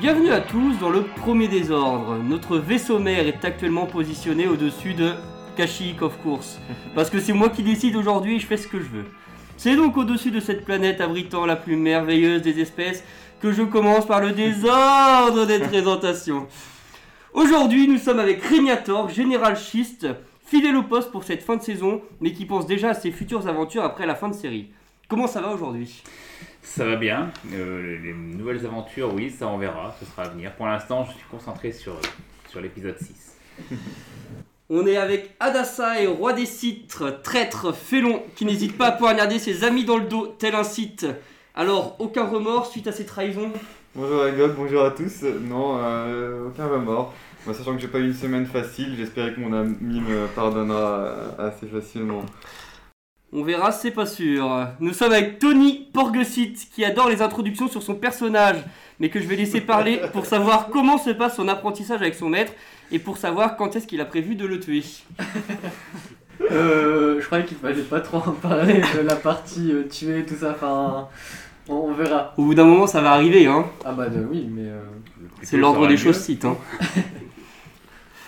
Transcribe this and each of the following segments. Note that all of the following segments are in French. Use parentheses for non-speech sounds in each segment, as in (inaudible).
Bienvenue à tous dans le premier désordre. Notre vaisseau mère est actuellement positionné au-dessus de Kashyyyk of course. (laughs) Parce que c'est moi qui décide aujourd'hui et je fais ce que je veux. C'est donc au-dessus de cette planète abritant la plus merveilleuse des espèces que je commence par le désordre des (laughs) présentations. Aujourd'hui, nous sommes avec Régnator, général schiste, fidèle au poste pour cette fin de saison, mais qui pense déjà à ses futures aventures après la fin de série. Comment ça va aujourd'hui? Ça va bien. Euh, les nouvelles aventures, oui, ça on verra, ce sera à venir. Pour l'instant, je suis concentré sur, sur l'épisode 6. (laughs) On est avec Adassa et roi des citres, traître, félon, qui n'hésite pas à poignarder ses amis dans le dos, tel un site. Alors, aucun remords suite à ces trahisons? Bonjour Agog, bonjour à tous. Non, euh, aucun remords. Moi, sachant que j'ai pas eu une semaine facile, j'espérais que mon ami me pardonnera euh, assez facilement. On verra, c'est pas sûr. Nous sommes avec Tony Porgesit, qui adore les introductions sur son personnage, mais que je vais laisser parler pour savoir comment se passe son apprentissage avec son maître et pour savoir quand est-ce qu'il a prévu de le tuer. Euh, je croyais qu'il fallait pas trop en parler de la partie euh, tuée, tout ça. Enfin, on, on verra. Au bout d'un moment, ça va arriver, hein. Ah bah de- oui, mais euh, C'est l'ordre des choses cite, hein. (laughs)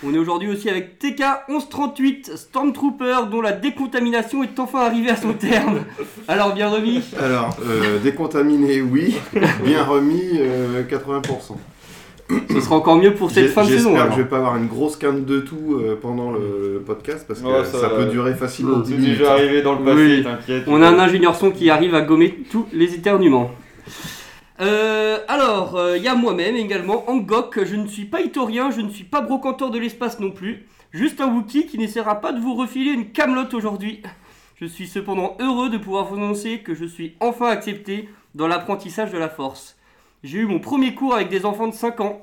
On est aujourd'hui aussi avec TK 1138, Stormtrooper, dont la décontamination est enfin arrivée à son terme. Alors, bien remis Alors, euh, décontaminé, oui. Bien remis, euh, 80%. Ce sera encore mieux pour cette fin de saison. J'espère que je vais pas avoir une grosse quinte de tout euh, pendant le, podcast parce que Ouais, ça, ça- peut durer facilement C'est 10 minutes. déjà arrivé dans le passé, Oui. t'inquiète. On a un ingénieur son qui arrive à gommer tous les éternuements. Euh, alors, il y a moi-même également, Angok. Je ne suis pas itorien, je ne suis pas brocanteur de l'espace non plus. Juste un Wookie qui n'essaiera pas de vous refiler une camelote aujourd'hui. Je suis cependant heureux de pouvoir vous annoncer que je suis enfin accepté dans l'apprentissage de la force. J'ai eu mon premier cours avec des enfants de 5 ans.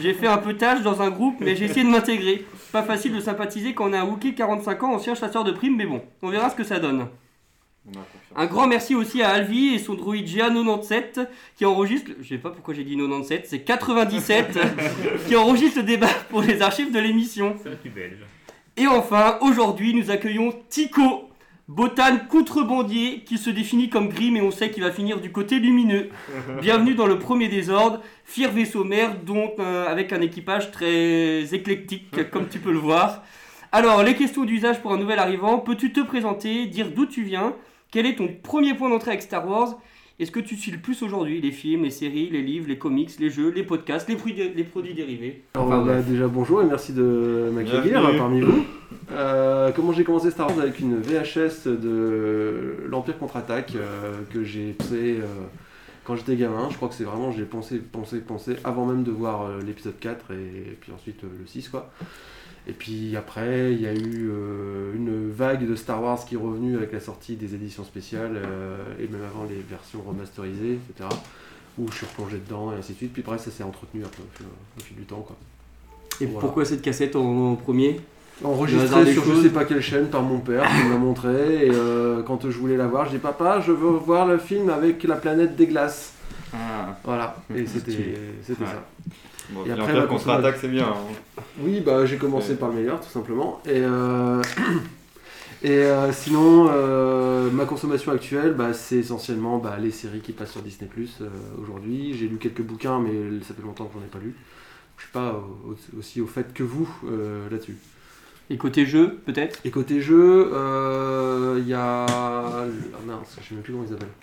J'ai fait un peu tâche dans un groupe, mais j'ai essayé de m'intégrer. Pas facile de sympathiser quand on est un Wookie 45 ans, ancien chasseur de primes, mais bon, on verra ce que ça donne. Un grand merci aussi à Alvi et son droïde GA97 qui enregistre, je sais pas pourquoi j'ai dit 97, c'est 97 (laughs) qui enregistre le débat pour les archives de l'émission. C'est la plus belge. Et enfin, aujourd'hui, nous accueillons Tico, botane contrebandier qui se définit comme gris mais on sait qu'il va finir du côté lumineux. (laughs) Bienvenue dans le premier désordre, fier vaisseau mère dont euh, avec un équipage très éclectique (laughs) comme tu peux le voir. Alors, les questions d'usage pour un nouvel arrivant, peux-tu te présenter, dire d'où tu viens, quel est ton premier point d'entrée avec Star Wars? Est-ce que tu suis le plus aujourd'hui Les films, les séries, les livres, les comics, les jeux, les podcasts, les, produits- les produits dérivés? Alors, Enfin, bah, déjà bonjour et merci de m'accueillir Bienvenue. parmi vous. Euh, comment j'ai commencé Star Wars avec une VHS de l'Empire contre-attaque euh, que j'ai euh, quand j'étais gamin. Je crois que c'est vraiment, j'ai pensé, pensé, pensé avant même de voir euh, l'épisode 4 et, puis ensuite euh, le 6 quoi. Et puis après, il y a eu euh, une vague de Star Wars qui est revenue avec la sortie des éditions spéciales euh, et même avant les versions remasterisées, etc. Où je suis replongé dedans et ainsi de suite. Puis après, ça s'est entretenu un peu au fil, au fil du temps quoi. Et Voilà. pourquoi cette cassette en, en premier? Le hasard enregistré des sur je choses. sais pas quelle chaîne par mon père qui me l'a montré et euh, quand je voulais la voir je dis papa je veux voir le film avec la planète des glaces Ah, voilà et c'était Stylé. c'était Ouais. ça bon, Et après, ma contre-attaque, c'est bien. hein. oui bah j'ai commencé Ouais. par le meilleur tout simplement et euh, (clears throat) et euh, sinon euh, ma consommation actuelle bah, c'est essentiellement bah, les séries qui passent sur Disney Plus aujourd'hui j'ai lu quelques bouquins mais ça fait longtemps que j'en ai pas lu je suis pas au- aussi au fait que vous euh, là-dessus Et côté jeu, peut-être? Et côté jeu, euh, il y a. Ah mince, je sais même plus comment ils s'appellent.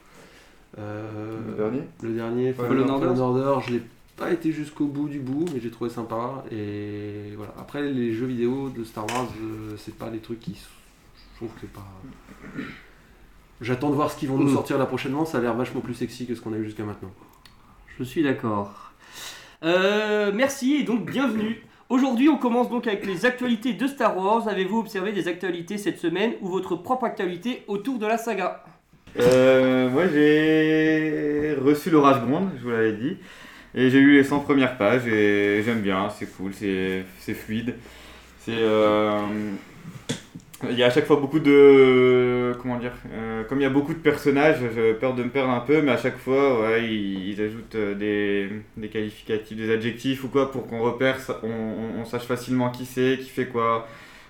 Euh, Le dernier? Le dernier, Fallen Order. Fallen Order, je l'ai pas été jusqu'au bout du bout, mais j'ai trouvé sympa. Et voilà. Après, les jeux vidéo de Star Wars, euh, c'est pas des trucs qui. Je trouve que c'est pas. J'attends de voir ce qu'ils vont nous Mm. sortir là prochainement, ça a l'air vachement plus sexy que ce qu'on a eu jusqu'à maintenant. Je suis d'accord. Euh, merci et donc bienvenue. Aujourd'hui, on commence donc avec les actualités de Star Wars. Avez-vous observé des actualités cette semaine ou votre propre actualité autour de la saga? Euh, moi j'ai reçu l'orage gronde, je vous l'avais dit. Et j'ai lu les 100 premières pages et j'aime bien, c'est cool, c'est fluide. C'est. euh, il y a à chaque fois beaucoup de. Comment dire euh, Comme il y a beaucoup de personnages, j'ai peur de me perdre un peu, mais à chaque fois, ouais, ils, ajoutent euh, des, des qualificatifs, des adjectifs ou quoi pour qu'on repère, on, sache facilement qui c'est, qui fait quoi,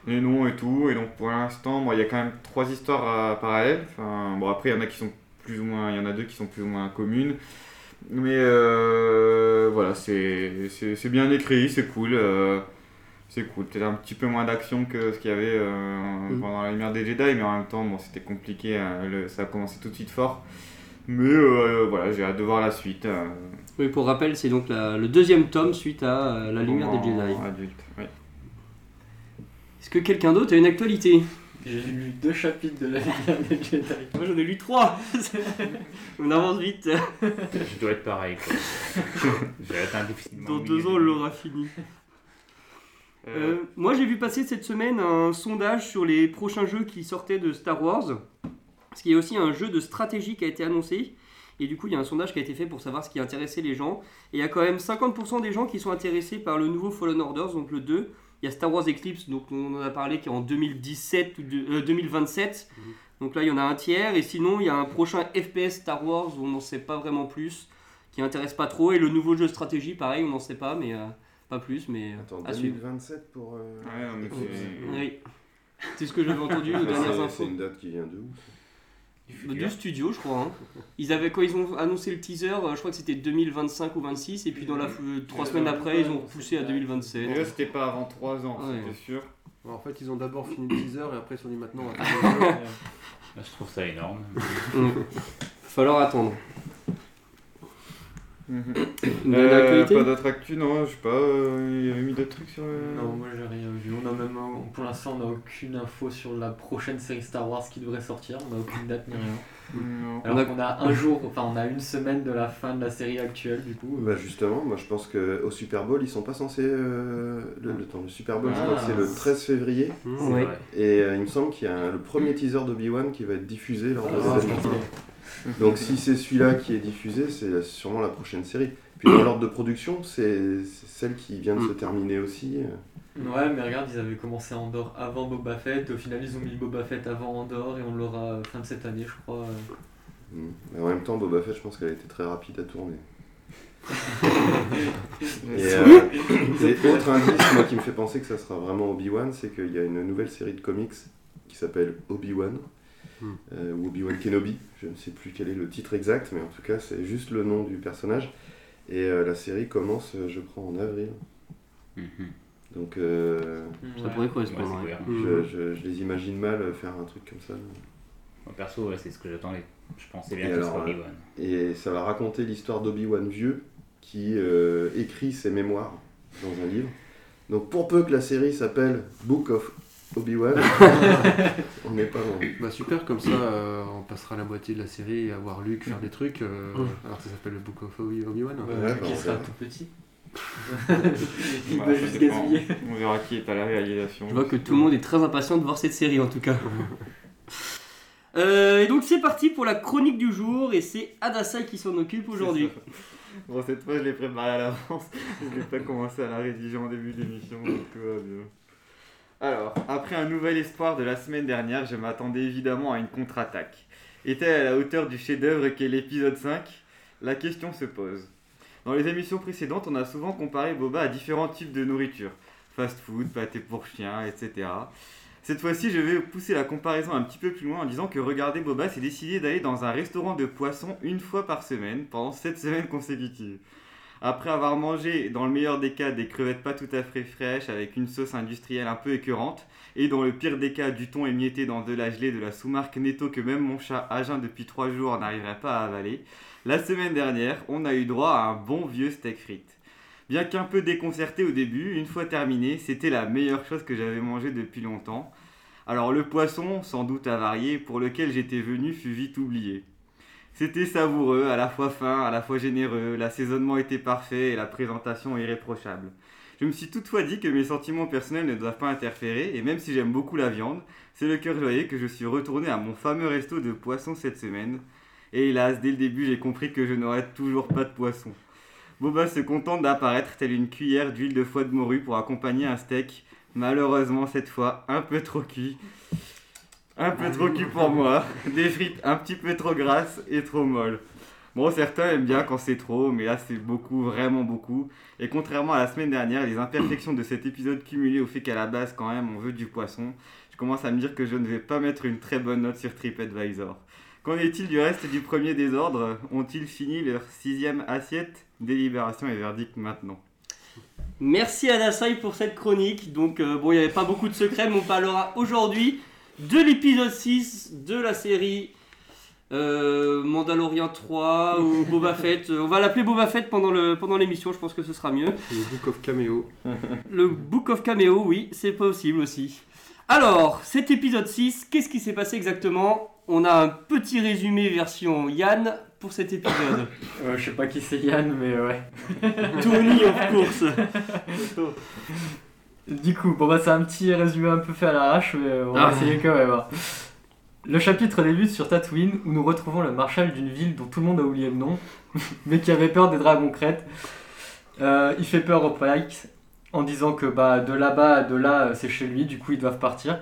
les noms et tout. Et donc pour l'instant, bon, il y a quand même trois histoires parallèles. Bon, après, il y en a qui sont plus ou moins. Il y en a deux qui sont plus ou moins communes. Mais euh, voilà, c'est bien écrit, c'est cool. euh, c'est cool. Peut-être un petit peu moins d'action que ce qu'il y avait euh, Mm. pendant la lumière des Jedi, mais en même temps, bon, c'était compliqué. hein, le- ça a commencé tout de suite fort. Mais euh, voilà, j'ai hâte de voir la suite. Oui, pour rappel, c'est donc la- le deuxième tome suite à La Lumière des Jedi. Adulte, oui. Est-ce que quelqu'un d'autre a une actualité? J'ai lu deux chapitres de la lumière des Jedi. Moi j'en ai lu trois (laughs) On avance vite Je dois être pareil. quoi. (laughs) J'ai atteint difficilement. Dans deux ans, on l'aura fini. Euh, Euh, moi j'ai vu passer cette semaine un sondage sur les prochains jeux qui sortaient de Star Wars. Parce qu'il y a aussi un jeu de stratégie qui a été annoncé. Et du coup, il y a un sondage qui a été fait pour savoir ce qui intéressait les gens. Et il y a quand même 50% des gens qui sont intéressés par le nouveau Fallen Orders, donc le 2. Il y a Star Wars Eclipse, donc on en a parlé, qui est en 2017 ou de- euh, 2027. Donc là, il y en a un tiers. Et sinon, il y a un prochain FPS Star Wars où on n'en sait pas vraiment plus, qui intéresse pas trop. Et le nouveau jeu de stratégie, pareil, on n'en sait pas, mais euh, pas plus. Mais euh, Attends, à suivre. 2027 pour. euh, Ouais, mais c'est- Oui. C'est ce que j'avais entendu aux Ah, dernières c'est- infos. C'est une date qui vient de où du Du futur. studio, je crois. hein. Ils avaient, quand ils ont annoncé le teaser, euh, je crois que c'était 2025 ou 26, et puis dans la trois semaines après, ils ont repoussé à 2027. Déjà, c'était pas avant 3 ans, Ouais. c'était sûr. En fait, ils ont d'abord fini le teaser et après ils se sont dit maintenant on va (laughs) faire le jeu. Je trouve ça énorme. (laughs) Mm. Falloir attendre. Mhm. Euh, pas d'autres actus, non, je sais pas. euh, il y avait mis d'autres trucs sur le. Non, moi j'ai rien vu. On a même, pour l'instant, on n'a aucune info sur la prochaine série Star Wars qui devrait sortir. On n'a aucune date ni rien. Non. Alors On a- qu'on a un (laughs) jour, enfin on a une semaine de la fin de la série actuelle du coup. Bah justement, moi je pense qu'au Super Bowl, ils sont pas censés. euh, le, le temps, le Super Bowl, je crois que Ah. c'est le 13 février. C'est Ouais. vrai. Et euh, il me semble qu'il y a un- le premier teaser d'Obi-Wan qui va être diffusé lors de Ah, l'événement. Donc si c'est celui-là qui est diffusé, c'est sûrement la prochaine série. Puis dans l'ordre de production, c'est c'est celle qui vient de se terminer aussi. Ouais, mais regarde, ils avaient commencé Andorre avant Boba Fett. Au final, ils ont mis Boba Fett avant Andorre et on l'aura fin de cette année, je crois. Mm. Mais en même temps, Boba Fett, je pense qu'elle a été très rapide à tourner. (laughs) Et, euh, et autre indice, moi qui me fait penser que ça sera vraiment Obi-Wan, c'est qu'il y a une nouvelle série de comics qui s'appelle Obi-Wan, Hmm. euh, ou Obi-Wan Kenobi, je ne sais plus quel est le titre exact, mais en tout cas c'est juste le nom du personnage. Et euh, la série commence, euh, je crois, en avril. Mhm. Donc euh, Ça pourrait correspondre. Ouais. Mm. je, je- je les imagine mal faire un truc comme ça. Moi, perso, ouais, c'est ce que j'attendais. Je pensais bien Et que ce alors, serait euh, Obi-Wan. Et ça va raconter l'histoire d'Obi-Wan vieux qui euh, écrit ses mémoires dans un livre. Donc pour peu que la série s'appelle Book of Obi-Wan, (laughs) on n'est pas loin. Bah super, comme ça euh, on passera la moitié de la série à voir Luke faire des trucs, euh, Mm. alors que ça s'appelle le Book of Obi- Obi-Wan. Ouais, Ouais, qui bah, on sera tout petit. Il va juste dépend. gazouiller. On verra qui est à la réalisation. Je vois que tout le monde est très impatient de voir cette série en tout cas. (laughs) Euh, et donc c'est parti pour la chronique du jour et c'est Adasai qui s'en occupe aujourd'hui. Bon, cette fois, je l'ai préparé à l'avance. je l'ai pas commencé à la rédiger en début d'émission, donc tout va bien. Alors, après un nouvel espoir de la semaine dernière, je m'attendais évidemment à une contre-attaque. Est-elle à la hauteur du chef-d'œuvre qu'est l'épisode 5 La question se pose. Dans les émissions précédentes, on a souvent comparé Boba à différents types de nourriture fast-food, pâté pour chien, etc. Cette fois-ci, je vais pousser la comparaison un petit peu plus loin en disant que regarder Boba s'est décidé d'aller dans un restaurant de poisson une fois par semaine pendant 7 semaines consécutives. Après avoir mangé, dans le meilleur des cas, des crevettes pas tout à fait fraîches avec une sauce industrielle un peu écœurante, et dans le pire des cas, du thon émietté dans de la gelée de la sous-marque Netto que même mon chat à jeun depuis 3 jours n'arriverait pas à avaler, la semaine dernière, on a eu droit à un bon vieux steak frites. Bien qu'un peu déconcerté au début, une fois terminé, c'était la meilleure chose que j'avais mangée depuis longtemps. Alors le poisson, sans doute avarié, pour lequel j'étais venu fut vite oublié. C'était savoureux, à la fois fin, à la fois généreux, l'assaisonnement était parfait et la présentation irréprochable. Je me suis toutefois dit que mes sentiments personnels ne doivent pas interférer, et même si j'aime beaucoup la viande, c'est le cœur joyeux que je suis retourné à mon fameux resto de poisson cette semaine. Et hélas, dès le début, j'ai compris que je n'aurais toujours pas de poisson. Boba se contente d'apparaître telle une cuillère d'huile de foie de morue pour accompagner un steak. Malheureusement, cette fois, un peu trop cuit. Un peu trop cuit pour moi. Des frites un petit peu trop grasses et trop molles. Bon, certains aiment bien quand c'est trop, mais là c'est beaucoup, vraiment beaucoup. Et contrairement à la semaine dernière, les imperfections de cet épisode cumulées au fait qu'à la base, quand même, on veut du poisson, je commence à me dire que je ne vais pas mettre une très bonne note sur TripAdvisor. Qu'en est-il du reste du premier désordre Ont-ils fini leur sixième assiette Délibération et verdict maintenant. Merci à Dasai pour cette chronique. Donc, euh, bon, il n'y avait pas beaucoup de secrets, mais on parlera aujourd'hui de l'épisode 6 de la série euh, Mandalorian 3 ou (laughs) Boba Fett. Euh, On va l'appeler Boba Fett pendant le pendant l'émission, je pense que ce sera mieux. Le Book of Cameo. (laughs) Le Book of Cameo, oui, c'est possible aussi. Alors, cet épisode 6, qu'est-ce qui s'est passé exactement? On a un petit résumé version Yann pour cet épisode. (laughs) Euh, je sais pas qui c'est Yann, mais ouais. (laughs) Tony, of course. Du coup, bon bah c'est un petit résumé un peu fait à l'arrache, mais euh, on va Ah. essayer quand même. hein. Le chapitre débute sur Tatooine où nous retrouvons le marshal d'une ville dont tout le monde a oublié le nom, (laughs) mais qui avait peur des dragons crêtes. Euh, il fait peur aux Pikes en disant que bah, de là-bas à de là c'est chez lui, du coup ils doivent partir.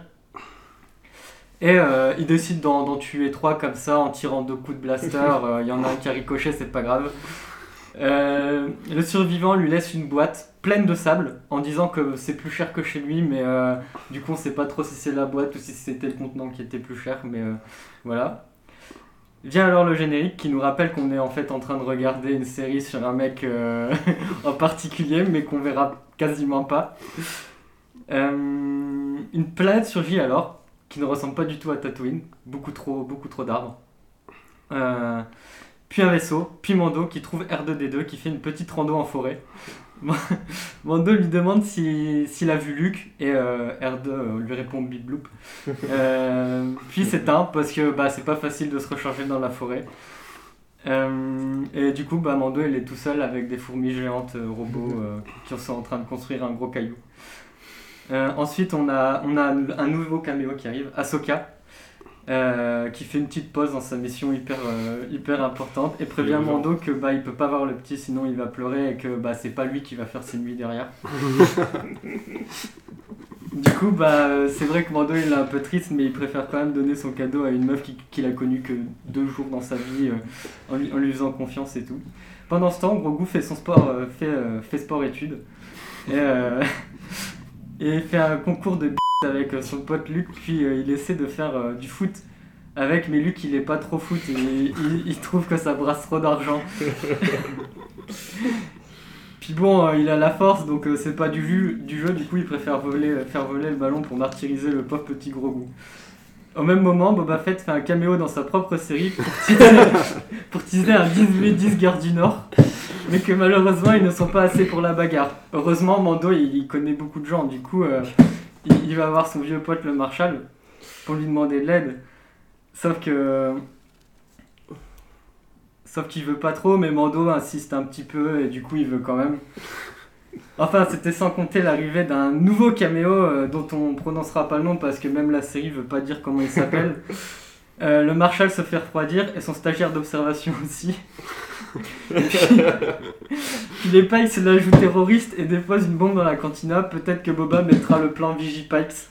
Et euh, il décide d'en tuer trois comme ça en tirant deux coups de blaster. (laughs) Euh, Il y en a un qui a ricoché, c'est pas grave. Euh, le survivant lui laisse une boîte pleine de sable en disant que c'est plus cher que chez lui, mais euh, du coup on sait pas trop si c'est la boîte ou si c'était le contenant qui était plus cher, mais euh, voilà. Vient alors le générique qui nous rappelle qu'on est en fait en train de regarder une série sur un mec euh, (laughs) en particulier, mais qu'on verra quasiment pas. Euh, une planète surgit alors, qui ne ressemble pas du tout à Tatooine, beaucoup trop, beaucoup trop d'arbres. Euh, puis un vaisseau, puis Mando qui trouve R2D2 qui fait une petite rando en forêt. (laughs) Mando lui demande si- s'il a vu Luke et euh, R2 euh, lui répond bip bloop. Euh, puis s'éteint parce que bah, c'est pas facile de se recharger dans la forêt. Et du coup, bah, Mando il est tout seul avec des fourmis géantes robots qui sont en train de construire un gros caillou. Euh, ensuite, on a, on a un, nouveau caméo qui arrive, Ahsoka, euh, qui fait une petite pause dans sa mission hyper, euh, hyper importante et prévient. Mando que bah, il peut pas voir le petit sinon il va pleurer et que bah, c'est pas lui qui va faire ses nuits derrière. (laughs) du coup, bah, c'est vrai que Mando il est un peu triste, mais il préfère quand même donner son cadeau à une meuf qui- qu'il a connue que deux jours dans sa vie euh, en, lui, en lui faisant confiance et tout. Pendant ce temps, Grogu fait son sport, fait, fait sport-études et, (laughs) et fait un concours de b*** avec euh, son pote Luc, puis euh, il essaie de faire euh, du foot avec, mais Luc il est pas trop foot et il, il trouve que ça brasse trop d'argent. (laughs) Puis bon, euh, il a la force, donc c'est pas du jeu, du jeu, du coup il préfère voler, faire voler le ballon pour martyriser le pauvre petit gros goût. Au même moment, Boba Fett fait un caméo dans sa propre série pour teaser, (laughs) pour teaser un 10v10 guerre du Nord, mais que malheureusement ils ne sont pas assez pour la bagarre. Heureusement, Mando il, il connaît beaucoup de gens, du coup euh, il, il va voir son vieux pote le Marshal pour lui demander de l'aide. Sauf que. Sauf qu'il veut pas trop, mais Mando insiste un petit peu et du coup il veut quand même. Enfin, c'était sans compter l'arrivée d'un nouveau caméo euh, dont on prononcera pas le nom parce que même la série veut pas dire comment il s'appelle. (laughs) Euh, le Marshal se fait refroidir et son stagiaire d'observation aussi. (laughs) Les Pikes se l'ajoutent terroriste et dépose une bombe dans la cantina. Peut-être que Boba mettra le plan Vigipikes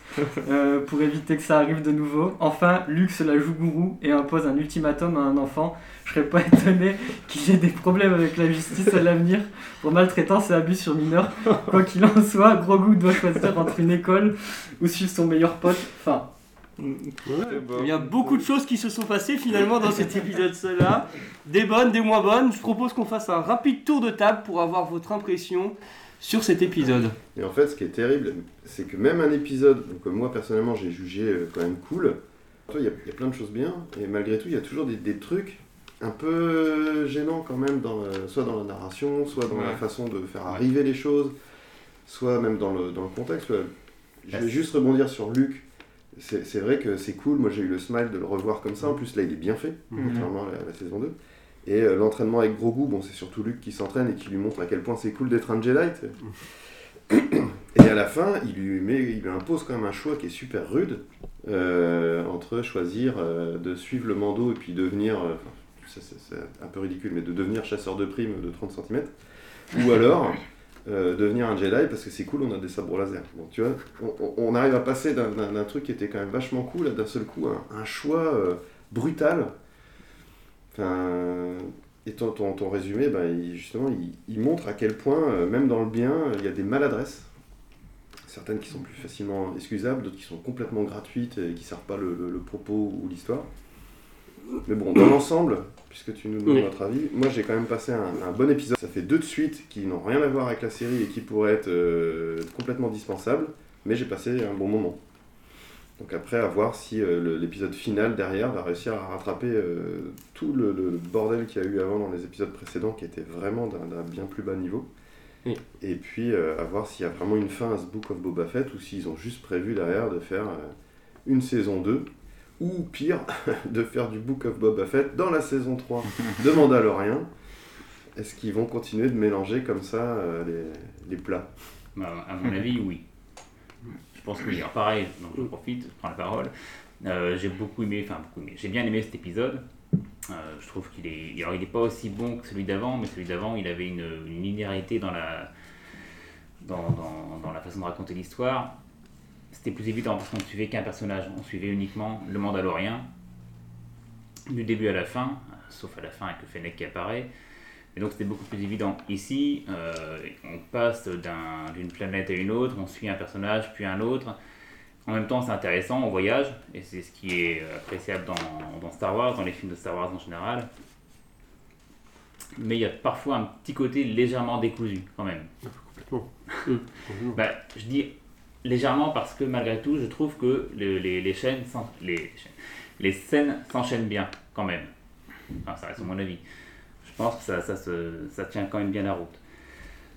euh, pour éviter que ça arrive de nouveau. Enfin, Luke se la joue gourou et impose un ultimatum à un enfant. Je serais pas étonné qu'il ait des problèmes avec la justice à l'avenir pour maltraitance et abus sur mineurs. Quoi qu'il en soit, Grogu doit choisir entre une école ou suivre son meilleur pote. Enfin, Il y a beaucoup de choses qui se sont passées finalement dans cet épisode-là. Des bonnes, des moins bonnes. Je propose qu'on fasse un rapide tour de table pour avoir votre impression sur cet épisode. Et en fait, ce qui est terrible, c'est que même un épisode, euh, moi personnellement j'ai jugé euh, quand même cool, il y, a- il y a plein de choses bien, et malgré tout, il y a toujours des, des trucs un peu gênants quand même, dans, euh, soit dans la narration, soit dans la façon de faire arriver les choses, soit même dans le, dans le contexte. Ouais. Je vais juste rebondir sur Luc. C'est vrai que c'est cool, moi j'ai eu le smile de le revoir comme ça, en plus là il est bien fait, Mhm. contrairement à la, saison 2. Et euh, l'entraînement avec Grogu, bon, c'est surtout Luke qui s'entraîne et qui lui montre à quel point c'est cool d'être un Jedi. sais. Et à la fin, il lui, met, il lui impose quand même un choix qui est super rude euh, entre choisir euh, de suivre le Mando et puis devenir. euh, ça, c'est un peu ridicule, mais de devenir chasseur de primes de 30 cm. Ou alors euh, devenir un Jedi parce que c'est cool, on a des sabres laser. Bon, tu vois, on, arrive à passer d'un- truc qui était quand même vachement cool d'un seul coup un, choix euh, brutal. Enfin, et ton, résumé, ben, il- justement, il, montre à quel point, euh, même dans le bien, il y a des maladresses. Certaines qui sont plus facilement excusables, d'autres qui sont complètement gratuites et qui ne servent pas le- le propos ou l'histoire. Mais bon, dans l'ensemble, puisque tu nous demandes Oui. notre avis, moi j'ai quand même passé un, un bon épisode. Ça fait deux de suite qui n'ont rien à voir avec la série et qui pourraient être euh, complètement dispensables, mais j'ai passé un bon moment. Donc après, à voir si euh, l'épisode final derrière va réussir à rattraper euh, tout le, le bordel qu'il y a eu avant dans les épisodes précédents qui était vraiment d'un bien plus bas niveau. Oui. Et puis à voir s'il y a vraiment une fin à ce Book of Boba Fett ou s'ils ont juste prévu derrière de faire une saison 2 ou pire, (laughs) de faire du Book of Boba Fett dans la saison 3 de Mandalorian. Est-ce qu'ils vont continuer de mélanger comme ça euh, les, plats? Bah, à mon avis, oui. Je pense que. Alors pareil, donc je profite, je prends la parole. Euh, j'ai beaucoup aimé, enfin beaucoup aimé, j'ai bien aimé cet épisode. Euh, je trouve qu'il est, alors il n'est pas aussi bon que celui d'avant, mais celui d'avant, il avait une, linéarité dans la, dans, dans la façon de raconter l'histoire. C'était plus évident parce qu'on ne suivait qu'un personnage, on suivait uniquement le Mandalorien, du début à la fin, sauf à la fin avec le Fennec qui apparaît. Et donc c'était beaucoup plus évident. Ici, euh, on passe d'un- d'une planète à une autre, on suit un personnage puis un autre. En même temps, c'est intéressant, on voyage, et c'est ce qui est appréciable dans, dans Star Wars, dans les films de Star Wars en général. Mais il y a parfois un petit côté légèrement décousu quand même. Complètement. (laughs) Complètement. Bah, je dis légèrement parce que malgré tout, je trouve que le- les, les chaînes, les, les scènes s'enchaînent bien quand même. Enfin, ça reste mon avis. Je pense que ça, ça, se- ça tient quand même bien la route.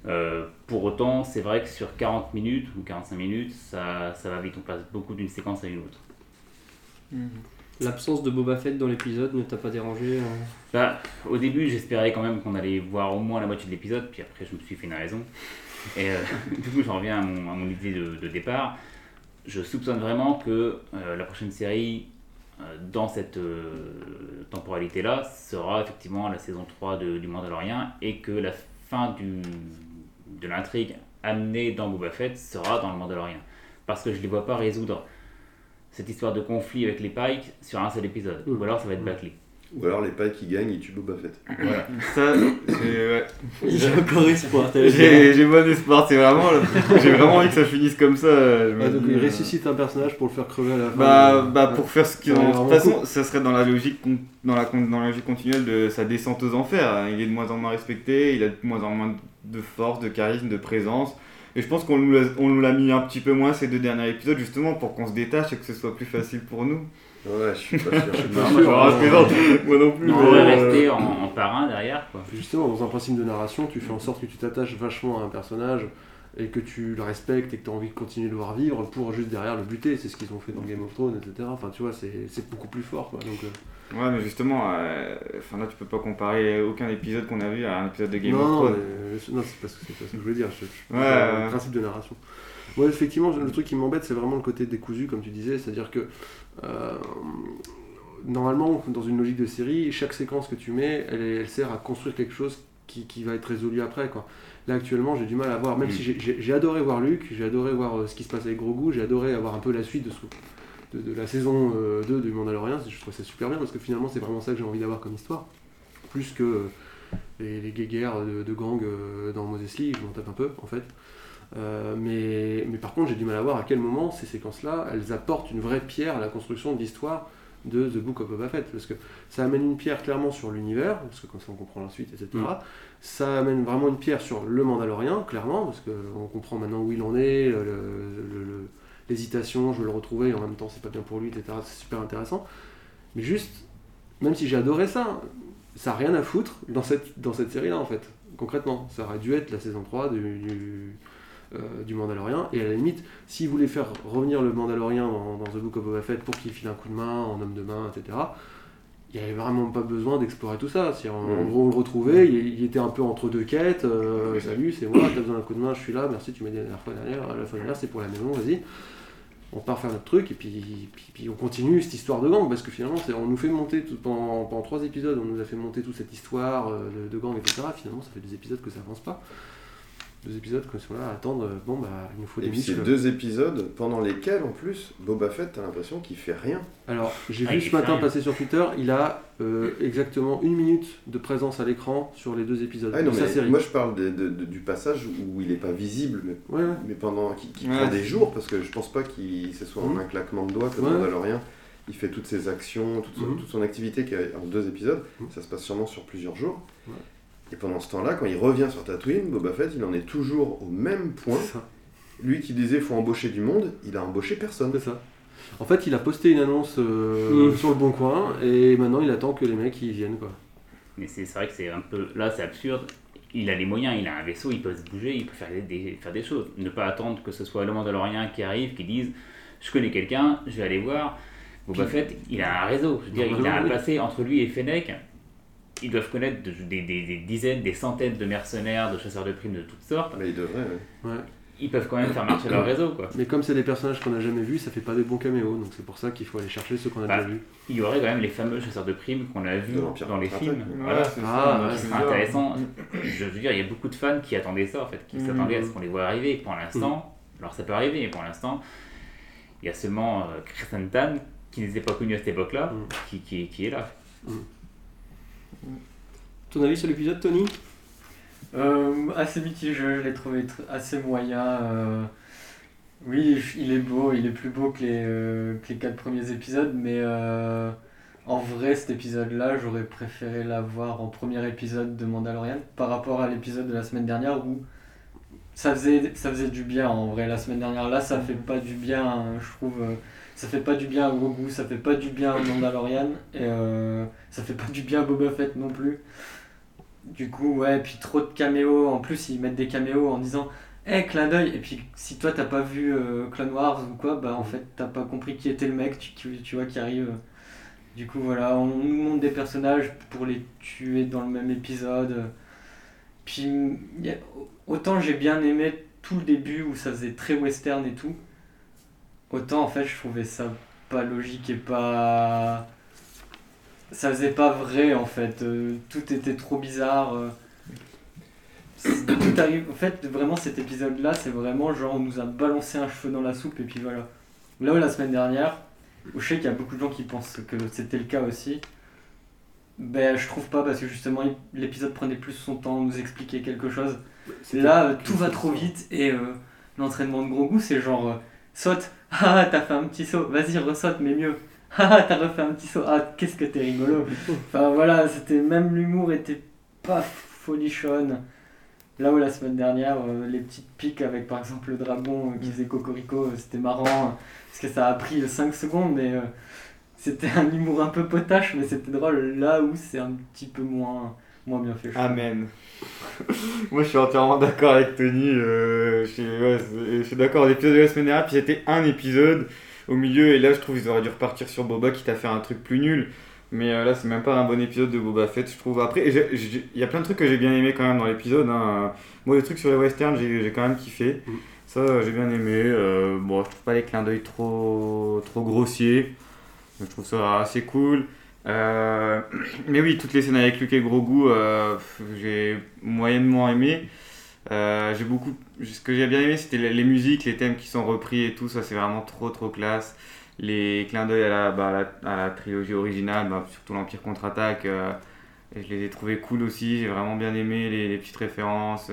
Euh, pour autant, c'est vrai que sur 40 minutes ou 45 minutes, ça, ça va vite. On passe beaucoup d'une séquence à une autre. L'absence de Boba Fett dans l'épisode ne t'a pas dérangé euh? Bah, au début, j'espérais quand même qu'on allait voir au moins la moitié de l'épisode, puis après, je me suis fait une raison. Et euh, (laughs) du coup, j'en reviens à mon, à mon idée de, de départ. Je soupçonne vraiment que euh, la prochaine série, euh, dans cette temporalité-là, sera effectivement la saison 3 de- du Mandalorian et que la fin du, de l'intrigue amenée dans Boba Fett sera dans le Mandalorian. Parce que je ne les vois pas résoudre cette histoire de conflit avec les Pikes sur un seul épisode. Ou alors ça va être bâclé. Ou alors les pailles qui gagnent, ils tuent Boba Fett. Voilà. Ça, (laughs) j'ai ouais. Encore espoir, J'ai bon espoir, c'est vraiment. J'ai vraiment envie que ça finisse comme ça. je me Ah, donc dis, il euh, ressuscite un personnage pour le faire crever à la fin. Bah, Euh, bah ouais. pour faire ce qu'il Ça De toute façon, cool. ça serait dans la logique con- dans la, con- dans la logique continuelle de sa descente aux enfers. Il est de moins en moins respecté, il a de moins en moins de force, de charisme, de présence. Et je pense qu'on nous l'a- on nous l'a mis un petit peu moins ces deux derniers épisodes justement pour qu'on se détache et que ce soit plus facile pour nous. Ouais, je suis pas sûr. (laughs) Je suis pas moi, sûr. Moi non plus. On mais, pourrait euh, rester en, en parrain derrière, quoi. Justement, dans un principe de narration, tu fais en sorte que tu t'attaches vachement à un personnage et que tu le respectes et que tu as envie de continuer de le voir vivre pour juste derrière le buter. C'est ce qu'ils ont fait dans Game of Thrones, etc. Enfin, tu vois, c'est c'est beaucoup plus fort. Quoi. Donc, euh, Ouais, mais justement, euh, enfin là tu peux pas comparer aucun épisode qu'on a vu à un épisode de Game non, of Thrones. mais- non, c'est parce que c'est pas ce que je voulais dire. Je, je- Ouais, ouais. principe de narration. Moi, effectivement, le truc qui m'embête, c'est vraiment le côté décousu, comme tu disais. C'est-à-dire que normalement, dans une logique de série, chaque séquence que tu mets, elle, sert à construire quelque chose qui, qui va être résolu après. Quoi. Là, actuellement, j'ai du mal à voir, même Mm. si j'ai- adoré voir Luc, j'ai adoré voir euh, ce qui se passe avec Grogu, j'ai adoré avoir un peu la suite de, ce- de, de la saison euh, 2 du Mandalorian. Je trouve ça super bien parce que finalement, c'est vraiment ça que j'ai envie d'avoir comme histoire. Plus que euh, les, les guéguerres de, de gang euh, dans Moses Lee, je m'en tape un peu en fait. Euh, mais, mais par contre, j'ai du mal à voir à quel moment ces séquences-là, elles apportent une vraie pierre à la construction de l'histoire de The Book of Boba Fett. Parce que ça amène une pierre clairement sur l'univers, parce que comme ça on comprend la suite, etc. Mm. Ça amène vraiment une pierre sur le Mandalorien, clairement, parce qu'on comprend maintenant où il en est, le- le- le- l'hésitation, je veux le retrouver, et en même temps c'est pas bien pour lui, etc. C'est super intéressant. Mais juste, même si j'ai adoré ça, ça n'a rien à foutre dans cette, dans cette série-là en fait, concrètement. Ça aurait dû être la saison 3 du, du, euh, du Mandalorian, et à la limite, s'ils voulaient faire revenir le Mandalorian dans, dans The Book of Boba Fett pour qu'il file un coup de main en homme de main, etc., il n'y avait vraiment pas besoin d'explorer tout ça. Si en, en Mhm. gros, on le retrouvait, il, il était un peu entre deux quêtes. euh, salut, c'est moi, t'as besoin d'un coup de main, je suis là, merci, tu m'as dit la dernière fois dernière, la fois dernière, c'est pour la maison, vas-y. on part faire notre truc et puis, puis, puis on continue cette histoire de gang parce que finalement on nous fait monter tout, pendant, pendant trois épisodes on nous a fait monter toute cette histoire euh, de, de gang etc finalement ça fait deux épisodes que ça avance pas deux épisodes que sont là à attendre euh, bon bah il nous faut Et des puis c'est muscles deux épisodes pendant lesquels, en plus, Boba Fett, t'as l'impression qu'il fait rien. alors j'ai Ah, vu il ce fait matin rien. passer sur Twitter il a euh, exactement une minute de présence à l'écran sur les deux épisodes Ah non, de sa mais série moi je parle de- de- de- du passage où il est pas visible, mais, ouais, ouais. mais pendant qui, qui Ouais. prend des jours, parce que je pense pas qu'il ce soit en Mhm. un claquement de doigts comme Ouais. Mandalorian. Il fait toutes ses actions, toute son, Mhm. toute son activité qui est en deux épisodes. Mhm. Ça se passe sûrement sur plusieurs jours. Ouais. Et pendant ce temps-là, quand il revient sur Tatooine, Boba Fett, il en est toujours au même point. Lui qui disait faut embaucher du monde, il a embauché personne. C'est ça. En fait, il a posté une annonce euh, Mm. sur le bon coin et maintenant il attend que les mecs ils viennent quoi. Mais c'est vrai que c'est un peu. Là, c'est absurde. Il a les moyens, il a un vaisseau, il peut se bouger, il peut faire des, faire des choses. Ne pas attendre que ce soit le Mandalorien qui arrive, qui dise Je connais quelqu'un, je vais aller voir. Boba Fett, il a un réseau. Je veux dire, il a un passé entre lui et Fennec. Ils doivent connaître de- des, des- des dizaines, des centaines de mercenaires, de chasseurs de primes de toutes sortes. Mais il devrait, ouais. Ouais. Ils peuvent quand même faire marcher leur réseau, quoi. Mais comme c'est des personnages qu'on n'a jamais vus, ça fait pas des bons caméos, donc c'est pour ça qu'il faut aller chercher ceux qu'on a Bah, déjà vus. Il y aurait quand même les fameux chasseurs de primes qu'on a vus dans les films. Ouais, Voilà. c'est Ah, ouais, c'est intéressant. Je veux dire, il y a beaucoup de fans qui attendaient ça en fait, qui Mhm. s'attendaient à ce qu'on les voit arriver. Et pour l'instant, alors ça peut arriver, mais pour l'instant, il y a seulement euh, Kristen Tan qui n'était pas connu à cette époque-là, Mhm. qui, qui, qui est là. Ton avis sur l'épisode, Tony? Euh, assez mitigé, je l'ai trouvé tr- assez moyen. euh. Oui, il est beau, il est plus beau que les, euh, que les quatre premiers épisodes, mais euh, en vrai, cet épisode-là, j'aurais préféré l'avoir en premier épisode de Mandalorian par rapport à l'épisode de la semaine dernière où ça faisait, ça faisait du bien en vrai. La semaine dernière, là, ça fait pas du bien, hein, je trouve. euh, ça fait pas du bien à Grogu, ça fait pas du bien à Mandalorian, et euh, ça fait pas du bien à Boba Fett non plus. Du coup, ouais, puis trop de caméos. En plus, ils mettent des caméos en disant Hé, clin d'œil. Et puis, si toi, t'as pas vu euh, Clone Wars ou quoi, bah en fait, t'as pas compris qui était le mec, tu, tu, tu vois, qui arrive. Du coup, voilà, on nous montre des personnages pour les tuer dans le même épisode. Puis, autant j'ai bien aimé tout le début où ça faisait très western et tout, autant en fait, je trouvais ça pas logique et pas ça faisait pas vrai en fait. Euh, tout était trop bizarre. euh. Tout arrive. En fait, vraiment, cet épisode-là, c'est vraiment genre on nous a balancé un cheveu dans la soupe et puis voilà. Là où la semaine dernière, je sais qu'il y a beaucoup de gens qui pensent que c'était le cas aussi, ben je trouve pas parce que justement l'épisode prenait plus son temps, nous expliquer quelque chose. Là, euh, tout va trop vite et euh, l'entraînement de gros goût, c'est genre euh, saute, (laughs) ah t'as fait un petit saut, vas-y ressaute mais mieux. (laughs) Ah, t'as refait un petit saut. Ah, qu'est-ce que t'es rigolo. (laughs) Enfin voilà, c'était même l'humour était pas folichonne. Là où la semaine dernière, euh, les petites piques avec par exemple le dragon qui faisait cocorico, c'était marrant euh, parce que ça a pris 5 secondes, mais c'était un humour un peu potache, mais c'était drôle. Là où c'est un petit peu moins, moins bien fait. Amen. (laughs) Moi je suis entièrement d'accord avec Tony. euh, je suis, ouais, je suis d'accord. L'épisode de la semaine dernière, puis c'était un épisode au milieu, et là je trouve qu'ils auraient dû repartir sur Boba quitte à faire un truc plus nul. Mais euh, là c'est même pas un bon épisode de Boba Fett, je trouve. Après, il y a plein de trucs que j'ai bien aimé quand même dans l'épisode. hein. Moi, les trucs sur les westerns, j'ai quand même kiffé. Mm. Ça, j'ai bien aimé. Euh, bon, je trouve pas les clins d'œil trop, trop grossiers. Je trouve ça assez cool. Euh, (clears throat) mais oui, toutes les scènes avec Luke et Grogu, euh, j'ai moyennement aimé. Euh, j'ai beaucoup, ce que j'ai bien aimé, c'était les, musiques, les thèmes qui sont repris et tout. Ça, c'est vraiment trop, trop classe. Les clins d'œil à la, bah, à la, trilogie originale, bah, surtout l'Empire contre-attaque, euh, je les ai trouvés cool aussi. J'ai vraiment bien aimé les petites références.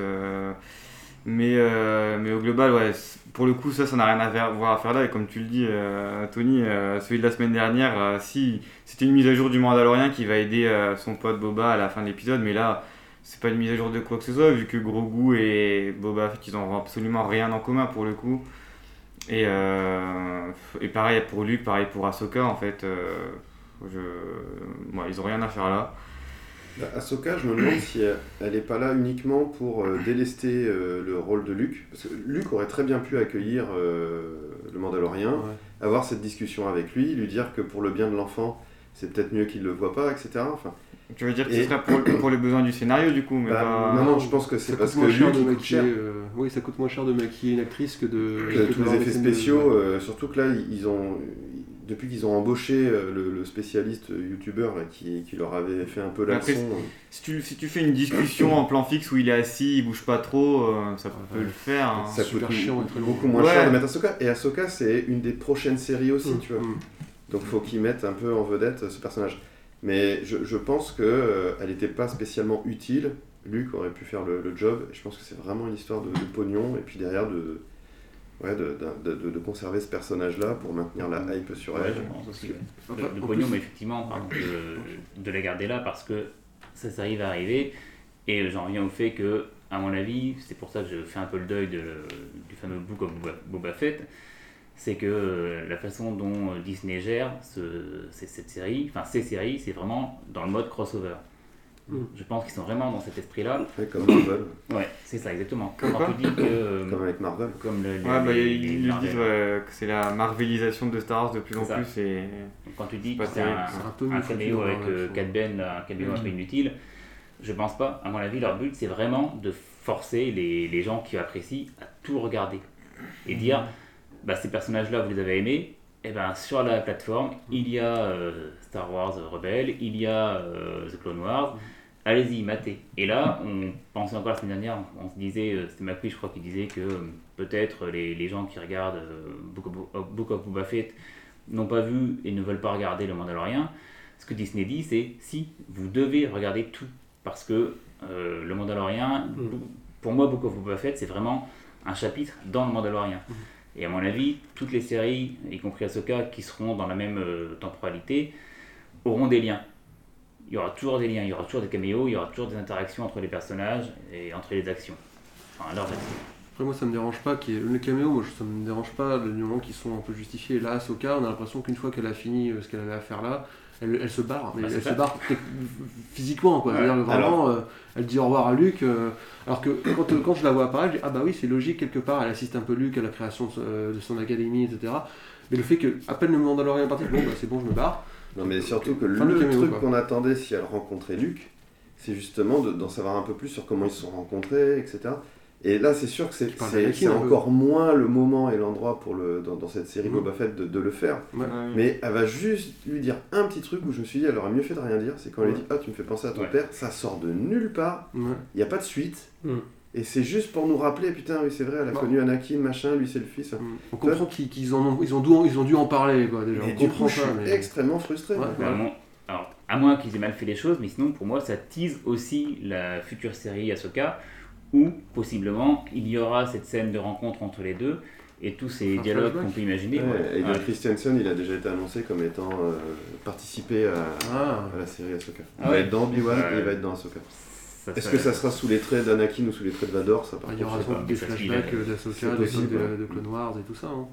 Euh, mais, au global, ouais, pour le coup, ça, ça n'a rien à voir à faire là. Et comme tu le dis, euh, Tony, euh, celui de la semaine dernière, si c'était une mise à jour du Mandalorien qui va aider son pote Boba à la fin de l'épisode, mais là, c'est pas une mise à jour de quoi que ce soit, vu que Grogu et Boba Fett, ils ont absolument rien en commun pour le coup. Et, et pareil pour Luke, pareil pour Ahsoka, en fait, ils ont rien à faire là. Bah, Ahsoka, je me demande si elle, elle est pas là uniquement pour euh, délester euh, le rôle de Luke. Parce que Luke aurait très bien pu accueillir euh, le Mandalorien, Ouais. avoir cette discussion avec lui, lui dire que pour le bien de l'enfant, c'est peut-être mieux qu'il le voit pas, etc. Enfin, Tu veux dire que Et- ce serait pour, pour les besoins du scénario du coup, mais Bah, non, non, je pense que c'est parce que cher Luc, de maquiller. cher. euh, oui, ça coûte moins cher de maquiller une actrice que de. que que tous les effets de- spéciaux, euh, surtout que là, ils ont, depuis qu'ils ont embauché euh, le, le spécialiste euh, youtubeur qui, qui leur avait fait un peu Mais après, l'accent. Si tu, si tu fais une discussion en plan fixe où il est assis, il bouge pas trop, euh, ça peut le faire. hein. Ça super chiant beaucoup moins Ouais. cher de mettre Ahsoka. Et Ahsoka, c'est une des prochaines séries aussi, Mm, tu vois. mm. Donc faut qu'ils mettent un peu en vedette euh, ce personnage. Mais je, je pense que euh, elle n'était pas spécialement utile. Luc aurait pu faire le, le job. Je pense que c'est vraiment une histoire de, de pognon. Et puis derrière, de, ouais, de, de, de- de conserver ce personnage-là pour maintenir la hype sur Ouais, elle. je pense aussi. ouais. Le, pognon, plus- mais effectivement, par contre, de, de la garder là parce que ça, ça arrive à arriver. Et j'en reviens au fait que, à mon avis, c'est pour ça que je fais un peu le deuil de- du fameux Book of Boba, Fett, c'est que euh, la façon dont euh, Disney gère ce- cette série, enfin ces séries, c'est vraiment dans le mode crossover. Mm. Je pense qu'ils sont vraiment dans cet esprit-là. Ouais, comme Marvel. (coughs) Ouais, c'est ça, exactement. Comme Quand quoi tu dis que. euh, Comme avec Marvel. comme le, Ouais, bah, les- ils le disent que c'est la marvelisation de Star Wars de plus en ça. plus. Et... Quand tu dis que c'est un, un un caméo avec euh. Cat Ben, là, un caméo un peu inutile, je pense pas. À mon avis, leur but, c'est vraiment de forcer les, les gens qui apprécient à tout regarder. Et dire, bah, ces personnages-là, vous les avez aimés, et ben sur la plateforme, il y a euh, Star Wars Rebelle, il y a euh, The Clone Wars. Allez-y, matez. Et là, on pensait encore la semaine dernière, on se disait, euh, c'était McQueen, je crois, qui disait que euh, peut-être les, les gens qui regardent euh, Book, of, Book of Boba Fett n'ont pas vu et ne veulent pas regarder Le Mandalorian. Ce que Disney dit, c'est si vous devez regarder tout, parce que euh, Le Mandalorian, pour moi, Book of Boba Fett, c'est vraiment un chapitre dans Le Mandalorian. Et à mon avis, toutes les séries, y compris Ahsoka, qui seront dans la même euh, temporalité, auront des liens. Il y aura toujours des liens, il y aura toujours des caméos, il y aura toujours des interactions entre les personnages et entre les actions. Enfin, leurs actions. Après, moi, ça me dérange pas qu'il y ait le caméo, moi, je- ça me dérange pas le moment qu'ils sont un peu justifiés. Là, Ahsoka, on a l'impression qu'une fois qu'elle a fini euh, ce qu'elle avait à faire là, elle, elle se barre, mais Bah, elle ça. se barre physiquement, quoi. Ouais, C'est-à-dire que vraiment, alors- euh, elle dit au revoir à Luc, euh, alors que quand, euh, quand je la vois apparaître, je dis, ah bah oui, c'est logique, quelque part, elle assiste un peu Luc à la création de son, euh, de son académie, etc. Mais le fait que, à peine le Mandalorian est parti, bon, bah c'est bon, je me barre. Non, mais surtout que le truc qu'on attendait si elle rencontrait Luc, c'est justement de- d'en savoir un peu plus sur comment ils se sont rencontrés, etc. Et là, c'est sûr que c'est peu. encore moins le moment et l'endroit pour le dans, dans cette série Mhm. Boba Fett de, de le faire. Ouais. Mais elle va juste lui dire un petit truc où je me suis dit, elle aurait mieux fait de rien dire. C'est quand elle lui dit, ah, tu me fais penser à ton Ouais. père, ça sort de nulle part, Ouais. il n'y a pas de suite. Mhm. Et c'est juste pour nous rappeler, putain, oui, c'est vrai, elle a Bon. connu Anakin, machin, lui c'est le fils. On comprend qu'ils qu'ils en ont, ils ont, dû, ils ont dû en parler, quoi, déjà. Et on du comprend coup, je suis ça, mais... extrêmement frustré. Ouais. À mon- alors, à moins qu'ils aient mal fait les choses, mais sinon, pour moi, ça tease aussi la future série Ahsoka, où possiblement il y aura cette scène de rencontre entre les deux et tous ces dialogues qu'on peut imaginer. Ouais, ouais. et Ouais. Christiansen, il a déjà été annoncé comme étant euh, participé à, Ah. à la série Ahsoka. Ah il va ouais. être dans Obi-Wan et il va être dans Ahsoka. Est-ce que ça sera sous les traits d'Anakin ou sous les traits de Vador ça, par Il y aura sans doute des flashbacks euh, des trucs de, de Clone Wars et tout ça. hein.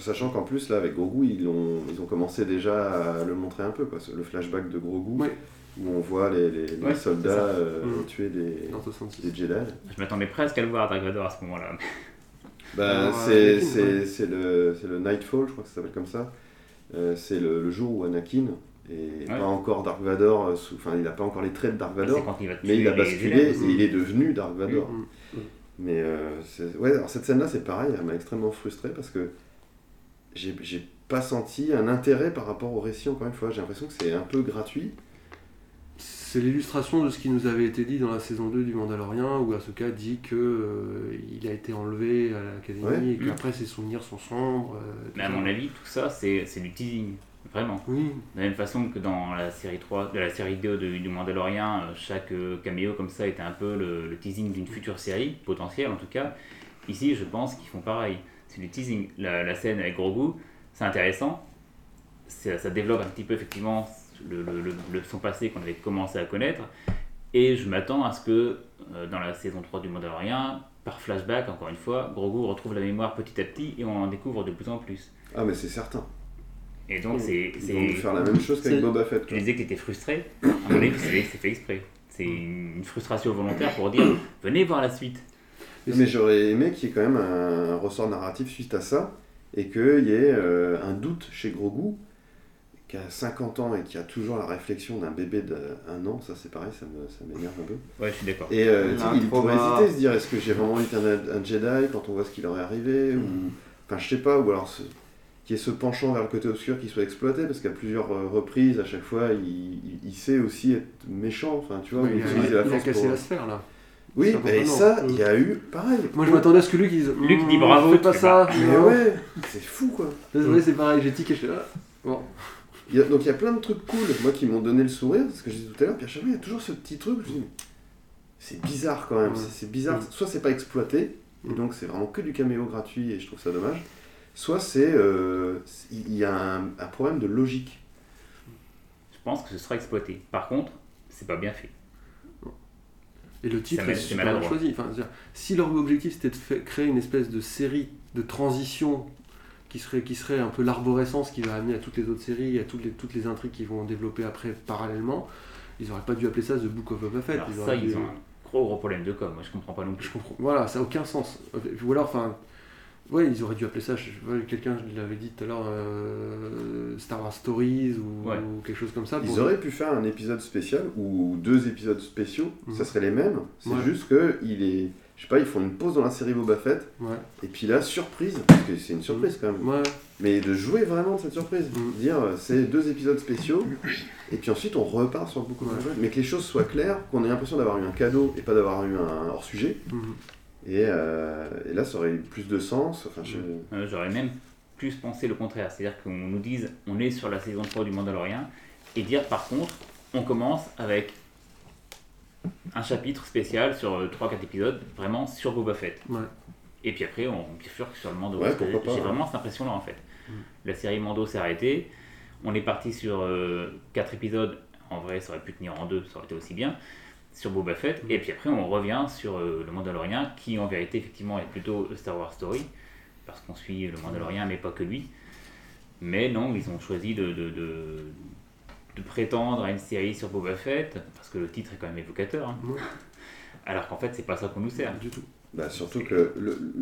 Sachant qu'en plus, là, avec Grogu, ils ont, ils ont commencé déjà à le montrer un peu, quoi. Le flashback de Grogu, Ouais. où on voit les, les- les Ouais, c'est soldats euh, Mhm. tuer des, Dans 66. des Jedi. Je m'attendais presque à le voir Dark Vador à ce moment-là. Bah, Alors, c'est le, c'est le Nightfall, je crois que ça s'appelle comme ça. Euh, c'est le, le jour où Anakin Ouais. pas encore Dark Vador, euh, sous- enfin, il n'a pas encore les traits de Dark Vador, quand il va mais il a basculé et il est devenu Dark Vador. Mm, mm. Mais euh, ouais, alors cette scène-là, c'est pareil, elle m'a extrêmement frustré parce que j'ai j'ai pas senti un intérêt par rapport au récit, encore une fois. J'ai l'impression que c'est un peu gratuit. C'est l'illustration de ce qui nous avait été dit dans la saison 2 du Mandalorian, où Ahsoka dit que euh, il a été enlevé à l'académie Ouais. et qu'après ses souvenirs sont sombres. euh, Mais à ça. mon avis, tout ça, c'est c'est du teasing. Vraiment. Oui, De la même façon que dans la série 3, de la série 2 de- du Mandalorian, euh, chaque euh, caméo comme ça était un peu le, le teasing d'une future série, potentielle en tout cas. Ici, je pense qu'ils font pareil. C'est du teasing. La, la scène avec Grogu, c'est intéressant. Ça développe un petit peu effectivement le, le- le- le- son passé qu'on avait commencé à connaître. Et je m'attends à ce que euh, dans la saison 3 du Mandalorian, par flashback, encore une fois, Grogu retrouve la mémoire petit à petit et on en découvre de plus en plus. Ah, mais c'est certain. Et donc, c'est. Ils c'est- vont faire la même chose qu'avec Boba Fett. tu disais que tu étais frustré. À mon avis, c'est fait exprès. C'est une frustration volontaire pour dire venez voir la suite. Mais j'aurais aimé qu'il y ait quand même un, ressort narratif suite à ça et qu'il y ait euh, un doute chez Grogu qui a 50 ans et qui a toujours la réflexion d'un bébé d'un an, ça c'est pareil, ça me- ça m'énerve un peu. Ouais, je suis d'accord. Et euh, tu sais, il pourrait hésiter, se dire est-ce que j'ai vraiment été un, un Jedi quand on voit ce qui leur est arrivé ou enfin je sais pas ou alors y ait ce penchant vers le côté obscur qui soit exploité parce qu'à plusieurs euh, reprises à chaque fois il, il- il sait aussi être méchant enfin tu vois Ouais, ou il, a, utiliser il la a cassé pour- la sphère là. oui impressionnant. ça il y a eu pareil Moi je m'attendais à ce que Luc dise Luc dit Hmm, bravo, Fais pas ça. mais non. ouais c'est fou quoi Désolé, c'est pareil, j'ai tiqué. je- ah, Bon. Il y a- donc il y a plein de trucs cool moi qui m'ont donné le sourire ce que je disais tout à l'heure puis à chaque fois il y a toujours ce petit truc je dis c'est bizarre quand même Ouais. c'est- c'est bizarre Mm. soit c'est pas exploité et Mm. donc c'est vraiment que du caméo gratuit et je trouve ça dommage soit c'est euh, il y a un, un problème de logique Je pense que ce sera exploité. Par contre, c'est pas bien fait. Et le titre est c'est super bien maladroit. choisi. Enfin, c'est-à-dire, si leur objectif c'était de créer une espèce de série de transition qui serait, qui serait un peu l'arborescence qui va amener à toutes les autres séries, à toutes les, toutes les intrigues qu'ils vont développer après parallèlement, ils auraient pas dû appeler ça The Book of Boba Fett. Alors Ils ça, ils ont un gros gros problème de com. Moi, je comprends pas non plus. Je comprends. Voilà, ça n'a aucun sens. Ou alors, enfin, ouais, ils auraient dû appeler ça, je, je vois, quelqu'un l'avait dit tout à l'heure, euh, Star Wars Stories ou, Ouais. ou quelque chose comme ça. Ils auraient pu faire un épisode spécial ou deux épisodes spéciaux, Mhm. ça serait les mêmes. C'est Ouais. juste que il est, je sais pas, ils font une pause dans la série Boba Fett Ouais, et puis là surprise, parce que c'est une surprise quand même. ouais, Mais de jouer vraiment de cette surprise, Mhm. dire euh, c'est deux épisodes spéciaux et puis ensuite on repart sur beaucoup de Ouais. mais que les choses soient claires, qu'on ait l'impression d'avoir eu un cadeau et pas d'avoir eu un hors sujet. mhm. Et, euh, et là ça aurait eu plus de sens. Enfin, je- Euh, J'aurais même plus pensé le contraire. C'est-à-dire qu'on nous dise on est sur la saison 3 du Mandalorian et dire par contre on commence avec un chapitre spécial sur 3-4 épisodes vraiment sur Boba Fett. Ouais. Et puis après on bifurque sur le Mando. Ouais, J'ai ouais. vraiment cette impression là en fait. Mm. La série Mando s'est arrêtée. On est parti sur 4 épisodes. En vrai ça aurait pu tenir en deux, ça aurait été aussi bien. Sur Boba Fett. Mm. Et puis après on revient sur euh, le Mandalorian qui en vérité effectivement est plutôt Star Wars Story parce qu'on suit le Mandalorian, mais pas que lui. Mais non, ils ont choisi de, de, de, de prétendre à une série sur Boba Fett, parce que le titre est quand même évocateur. hein. Ouais. (laughs) Alors qu'en fait, c'est pas ça qu'on nous sert. du tout. Bah, surtout que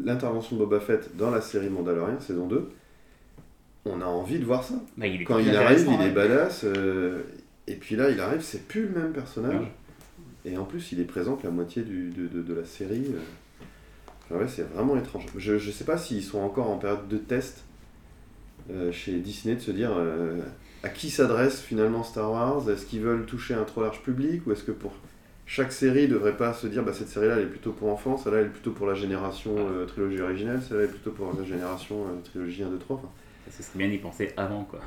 l'intervention de Boba Fett dans la série Mandalorian saison 2, on a envie de voir ça. Bah, il est Quand il arrive, il est hein. badass. euh, et puis là, il arrive, c'est plus le même personnage. Et en plus, il est présent que la moitié du- de, de- de la série. euh. Enfin, ouais, c'est vraiment étrange. Je, je sais pas s'ils sont encore en période de test euh, chez Disney de se dire euh, à qui s'adresse finalement Star Wars? Est-ce qu'ils veulent toucher un trop large public? Ou est-ce que pour chaque série devrait pas se dire bah, cette série-là elle est plutôt pour enfants, celle-là elle est plutôt pour la génération euh, trilogie originale, celle-là elle est plutôt pour la génération trilogie 1, 2, 3. Enfin, Ce serait bien d'y penser avant, quoi.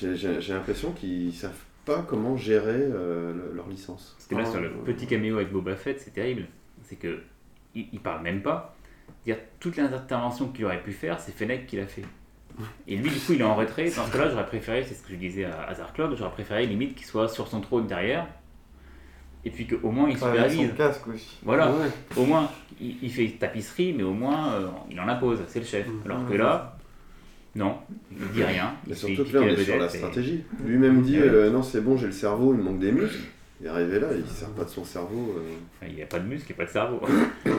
j'ai l'impression qu'ils savent pas comment gérer euh, le- leur licence. Parce que là, sur le ouais. petit caméo avec Boba Fett, c'est terrible. C'est que il, il parle même pas. Dire toutes les interventions qu'il aurait pu faire, c'est Fennec qui l'a fait. Et lui, du coup, il est en retrait. Dans ce cas-là, j'aurais préféré, c'est ce que je disais à Hazard Club, j'aurais préféré limite qu'il soit sur son trône derrière. Et puis qu'au moins il Enfin, avec supervise. son casque aussi. Voilà, Ouais. au moins il, il fait tapisserie, mais au moins euh, il en impose, c'est le chef. Mhm. Alors que là, non, il dit rien. Mais Il surtout que là, on est sur la et- stratégie. Lui-même dit euh, non, c'est bon, j'ai le cerveau, il me manque des muscles. Il est arrivé là, il ne sert pas de son cerveau. euh. Il n'y a pas de muscle, il n'y a pas de cerveau. (coughs)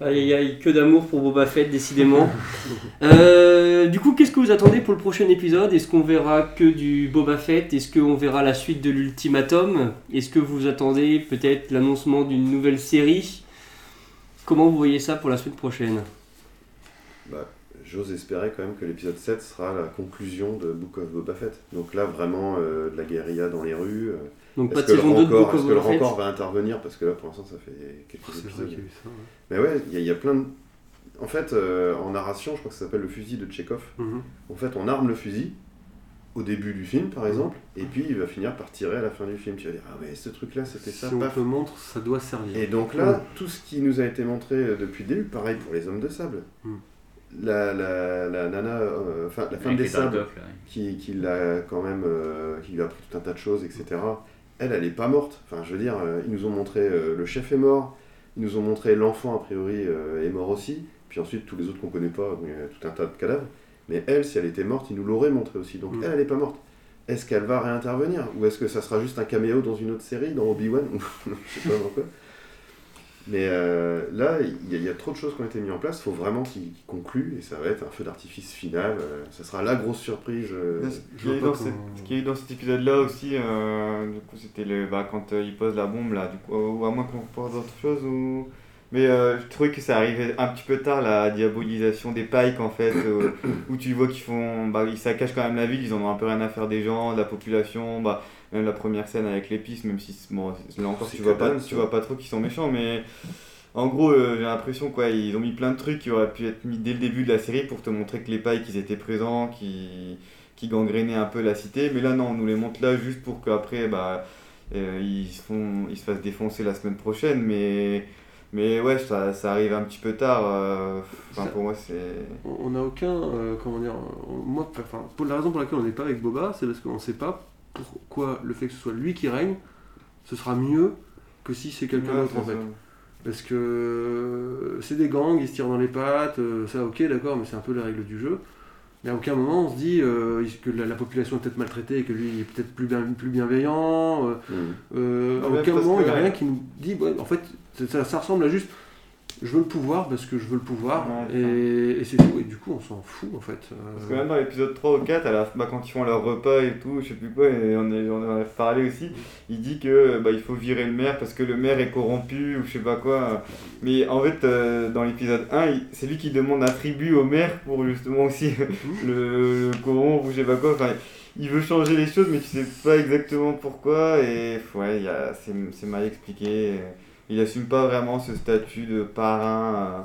Aïe aïe aïe, que d'amour pour Boba Fett, décidément. (laughs) Euh, du coup, qu'est-ce que vous attendez pour le prochain épisode? Est-ce qu'on verra que du Boba Fett? Est-ce qu'on verra la suite de l'ultimatum? Est-ce que vous attendez peut-être l'annoncement d'une nouvelle série? Comment vous voyez ça pour la semaine prochaine? Bah, J'ose espérer quand même que l'épisode 7 sera la conclusion de Book of Boba Fett. Donc là, vraiment, euh, de la guérilla dans les rues. euh. Donc pas Est-ce de que, le saison 2 de Book est-ce of que le Boba Fett rancor va intervenir Parce que là, pour l'instant, ça fait quelques vrai épisodes. y a eu ça. ouais. Mais ouais, il y, a- il y a plein de... En fait, euh, en narration, je crois que ça s'appelle le fusil de Tchekhov. Mhm. En fait, on arme le fusil au début du film, par exemple, et puis il va finir par tirer à la fin du film. Tu vas dire, ah ouais, ce truc-là, c'était ça, Si on paf. te montre, ça doit servir. Et donc là, tout ce qui nous a été montré depuis le début, pareil pour les hommes de sable. Mm. La, la, la nana, euh, enfin la femme des les sables, Dark Doc, là, ouais. qui, qui l'a quand même, euh, qui lui a appris tout un tas de choses, etc. Elle, elle est pas morte. Enfin, je veux dire, euh, ils nous ont montré euh, le chef est mort, ils nous ont montré l'enfant a priori euh, est mort aussi, puis ensuite tous les autres qu'on connaît pas, il y a tout un tas de cadavres. Mais elle, si elle était morte, ils nous l'auraient montré aussi. Donc Mm. elle, elle est pas morte. Est-ce qu'elle va réintervenir? Ou est-ce que ça sera juste un caméo dans une autre série, dans Obi-Wan? Ou (laughs) je sais pas. Mais euh, là, il y, a- il y a trop de choses qui ont été mises en place. Il faut vraiment qu'ils qu'ils concluent et ça va être un feu d'artifice final. euh, ça sera la grosse surprise. euh, Là, Ce eu vois dans, ce dans cet épisode-là aussi, euh, du coup, c'était bah, quand euh, il pose la bombe, là, du coup, ou à moins qu'on pense d'autres choses, ou... Mais je trouvais que ça arrivait un petit peu tard, la diabolisation des pikes, en fait, où tu vois qu'ils font... Bah, ils saccagent quand même la ville, ils en ont un peu rien à faire des gens, de la population, bah, même la première scène avec l'épice, même si, bon, là encore, tu vois, pas, tu vois pas trop qu'ils sont méchants, mais... En gros, euh, j'ai l'impression quoi, ils ont mis plein de trucs qui auraient pu être mis dès le début de la série pour te montrer que les pikes ils étaient présents, qui qui gangrénaient un peu la cité. Mais là, non, on nous les montre là juste pour qu'après, bah, euh, ils, se font, ils se fassent défoncer la semaine prochaine. Mais, mais ouais, ça, ça arrive un petit peu tard. euh, Enfin, Ça- pour moi, c'est. On n'a aucun, euh, comment dire, moi, enfin, pour la raison pour laquelle on n'est pas avec Boba, c'est parce qu'on ne sait pas pourquoi le fait que ce soit lui qui règne, ce sera mieux que si c'est quelqu'un Ouais, d'autre en fait. ça. Parce que euh, c'est des gangs, ils se tirent dans les pattes, euh, ça ok d'accord, mais c'est un peu les règles du jeu. Mais à aucun moment on se dit euh, que la, la population est peut-être maltraitée et que lui il est peut-être plus, bien, plus bienveillant. euh, hmm. euh, à Ouais, aucun moment il n'y a rien qui nous dit, ouais, en fait ça ressemble à juste je veux le pouvoir parce que je veux le pouvoir Ouais, et, et c'est tout. Et du coup on s'en fout en fait. Euh, Parce que même dans l'épisode 3 ou 4, à la, bah, quand ils font leur repas et tout, je sais plus quoi, et on, est- on en a parlé aussi, il dit que bah, il faut virer le maire parce que le maire est corrompu ou je sais pas quoi. Mais en fait, euh, dans l'épisode 1, il- c'est lui qui demande un tribut au maire pour justement aussi (laughs) le, le corrompre ou je sais pas quoi. Enfin, il veut changer les choses, mais tu sais pas exactement pourquoi. Et ouais, c'est mal expliqué. Il assume pas vraiment ce statut de parrain euh,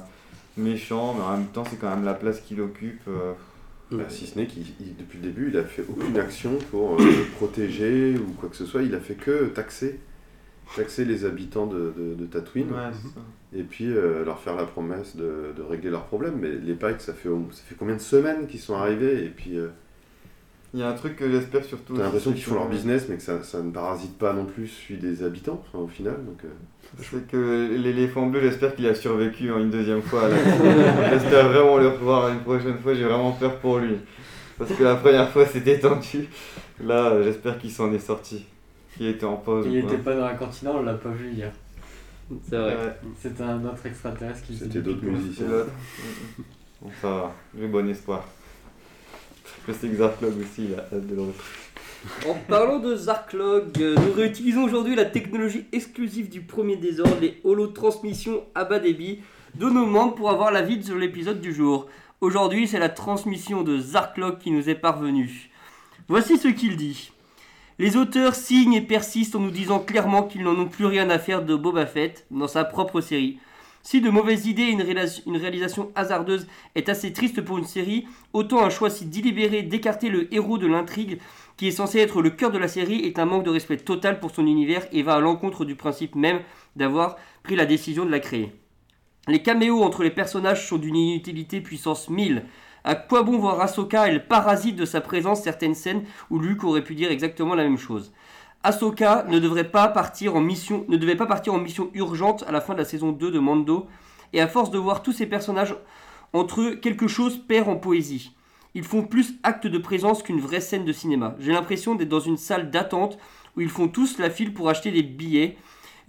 méchant, mais en même temps, c'est quand même la place qu'il occupe. euh, Bah, si ce n'est qu'il, il- depuis le début, il a fait aucune action pour euh, le (coughs) protéger ou quoi que ce soit. Il a fait que taxer, taxer les habitants de, de, de Tatooine Ouais, c'est ça. et puis euh, leur faire la promesse de, de régler leurs problèmes. Mais les Pikes, ça fait, au- ça fait combien de semaines qu'ils sont arrivés? Et puis euh, Il y a un truc que j'espère surtout. t'as l'impression qu'ils font leur business, mais que ça, ça ne parasite pas non plus celui des habitants enfin, au final. Donc, euh, C'est que l'éléphant bleu, j'espère qu'il a survécu en une deuxième fois. (laughs) j'espère vraiment le revoir une prochaine fois. J'ai vraiment peur pour lui. Parce que la première fois, c'était tendu. Là, j'espère qu'il s'en est sorti. Qu'il était en pause. Il ou quoi. était pas dans la cantina, on l'a pas vu hier. C'est vrai. Ouais, C'était un autre extraterrestre qui C'était d'autres musiciens. c'est l'autre. Bon, ça va. J'ai bon espoir. Que aussi, de le. En parlant de Zarklog, euh, nous réutilisons aujourd'hui la technologie exclusive du premier désordre, les holotransmissions à bas débit de nos membres pour avoir la vide sur l'épisode du jour. Aujourd'hui, c'est la transmission de Zarklog qui nous est parvenue. Voici ce qu'il dit. Les auteurs signent et persistent en nous disant clairement qu'ils n'en ont plus rien à faire de Boba Fett dans sa propre série. Si de mauvaises idées et une, réalisation hasardeuse est assez triste pour une série, autant un choix si délibéré d'écarter le héros de l'intrigue qui est censé être le cœur de la série, est un manque de respect total pour son univers et va à l'encontre du principe même d'avoir pris la décision de la créer. Les caméos entre les personnages sont d'une inutilité puissance 1000. À quoi bon voir Ahsoka Elle parasite de sa présence certaines scènes où Luke aurait pu dire exactement la même chose? Ahsoka ne devrait pas partir en mission, ne devait pas partir en mission urgente à la fin de la saison 2 de Mando, et à force de voir tous ces personnages entre eux, quelque chose perd en poésie. Ils font plus acte de présence qu'une vraie scène de cinéma. J'ai l'impression d'être dans une salle d'attente où ils font tous la file pour acheter des billets.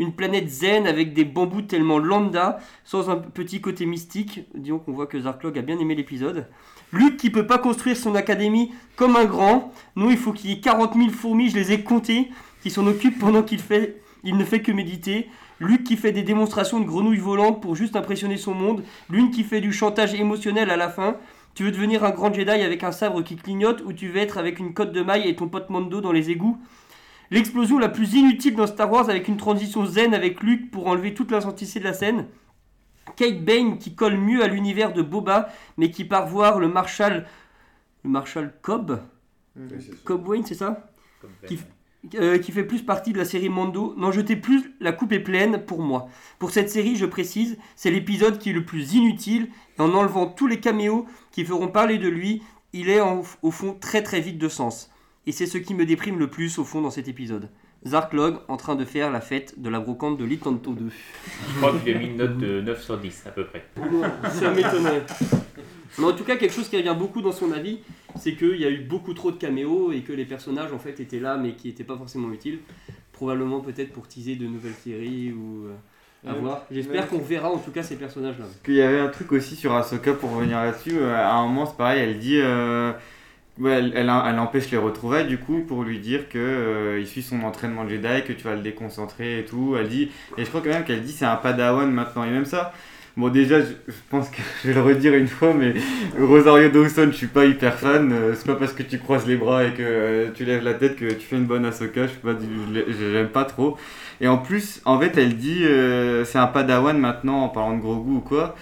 Une planète zen avec des bambous tellement lambda, sans un petit côté mystique. Disons qu'on voit que Zarklog a bien aimé l'épisode. Luke qui peut pas construire son académie comme un grand. Non, il faut qu'il y ait 40 000 fourmis, je les ai comptées, qui s'en occupent pendant qu'il fait, il ne fait que méditer. Luke qui fait des démonstrations de grenouilles volantes pour juste impressionner son monde. Lune qui fait du chantage émotionnel à la fin. Tu veux devenir un grand Jedi avec un sabre qui clignote ou tu veux être avec une cotte de maille et ton pote Mando dans les égouts? L'explosion la plus inutile dans Star Wars avec une transition zen avec Luke pour enlever toute l'intensité de la scène. Kate Bane qui colle mieux à l'univers de Boba mais qui part voir le Marshal... Le Marshal Cobb? Oui, c'est ça. Cobb Wayne c'est ça? Qui- euh, qui fait plus partie de la série Mando. N'en jetez plus, la coupe est pleine pour moi. Pour cette série, je précise, c'est l'épisode qui est le plus inutile, et en enlevant tous les caméos qui feront parler de lui, il est en- au fond très très vide de sens. Et c'est ce qui me déprime le plus au fond dans cet épisode. Zarklog en train de faire la fête de la brocante de Litanto 2. Je crois qu'il a mis une note de 9 sur 10 à peu près. (laughs) Ça m'étonnerait. Mais en tout cas, quelque chose qui revient beaucoup dans son avis, c'est qu'il y a eu beaucoup trop de caméos et que les personnages en fait étaient là mais qui n'étaient pas forcément utiles. Probablement peut-être pour teaser de nouvelles séries ou, euh, À Ouais. voir. J'espère Ouais. qu'on verra en tout cas ces personnages-là. Qu'il y avait un truc aussi sur Ahsoka pour revenir là-dessus. euh, À un moment, c'est pareil, elle dit. euh, ouais, elle, elle, empêche les retrouvailles du coup pour lui dire que euh, il suit son entraînement Jedi, que tu vas le déconcentrer et tout. Elle dit. Et je crois quand même qu'elle dit c'est un padawan maintenant. Et même ça. Bon, déjà, je, pense que (laughs) je vais le redire une fois, mais Rosario Dawson, je suis pas hyper fan. euh, C'est pas parce que tu croises les bras et que euh, tu lèves la tête que tu fais une bonne Ahsoka. Je pas, l'aime pas trop. Et en plus, en fait, elle dit c'est un padawan maintenant en parlant de gros goût ou quoi.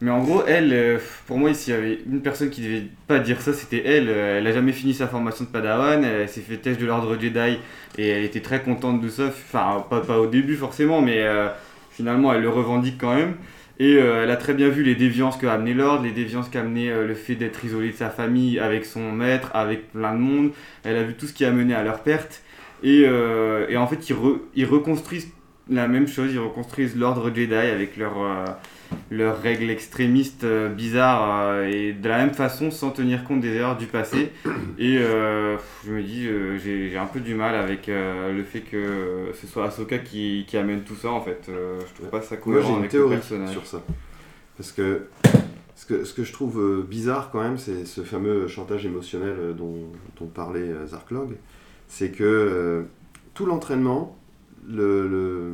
Mais en gros, elle, euh, pour moi, s'il y avait une personne qui devait pas dire ça, c'était elle. Euh, Elle a jamais fini sa formation de padawan, elle s'est fait test de l'ordre Jedi et elle était très contente de ça. Enfin, pas, au début forcément, mais euh, finalement, elle le revendique quand même. Et elle a très bien vu les déviances qu'a amené l'ordre, les déviances qu'a amené le fait d'être isolé de sa famille, avec son maître, avec plein de monde. Elle a vu tout ce qui a mené à leur perte. Et, et en fait, ils, re- ils reconstruisent la même chose, ils reconstruisent l'ordre Jedi avec leurs euh, leurs règles extrémistes euh, bizarres euh, et de la même façon sans tenir compte des erreurs du passé. (coughs) Et euh, je me dis, euh, j'ai un peu du mal avec euh, le fait que ce soit Ahsoka qui, qui amène tout ça en fait. Euh, je trouve pas ça Moi cohérent j'ai une théorie sur ça. Parce que ce que, ce que je trouve bizarre quand même, c'est ce fameux chantage émotionnel dont, dont parlait Zarklog. C'est que tout l'entraînement le, le-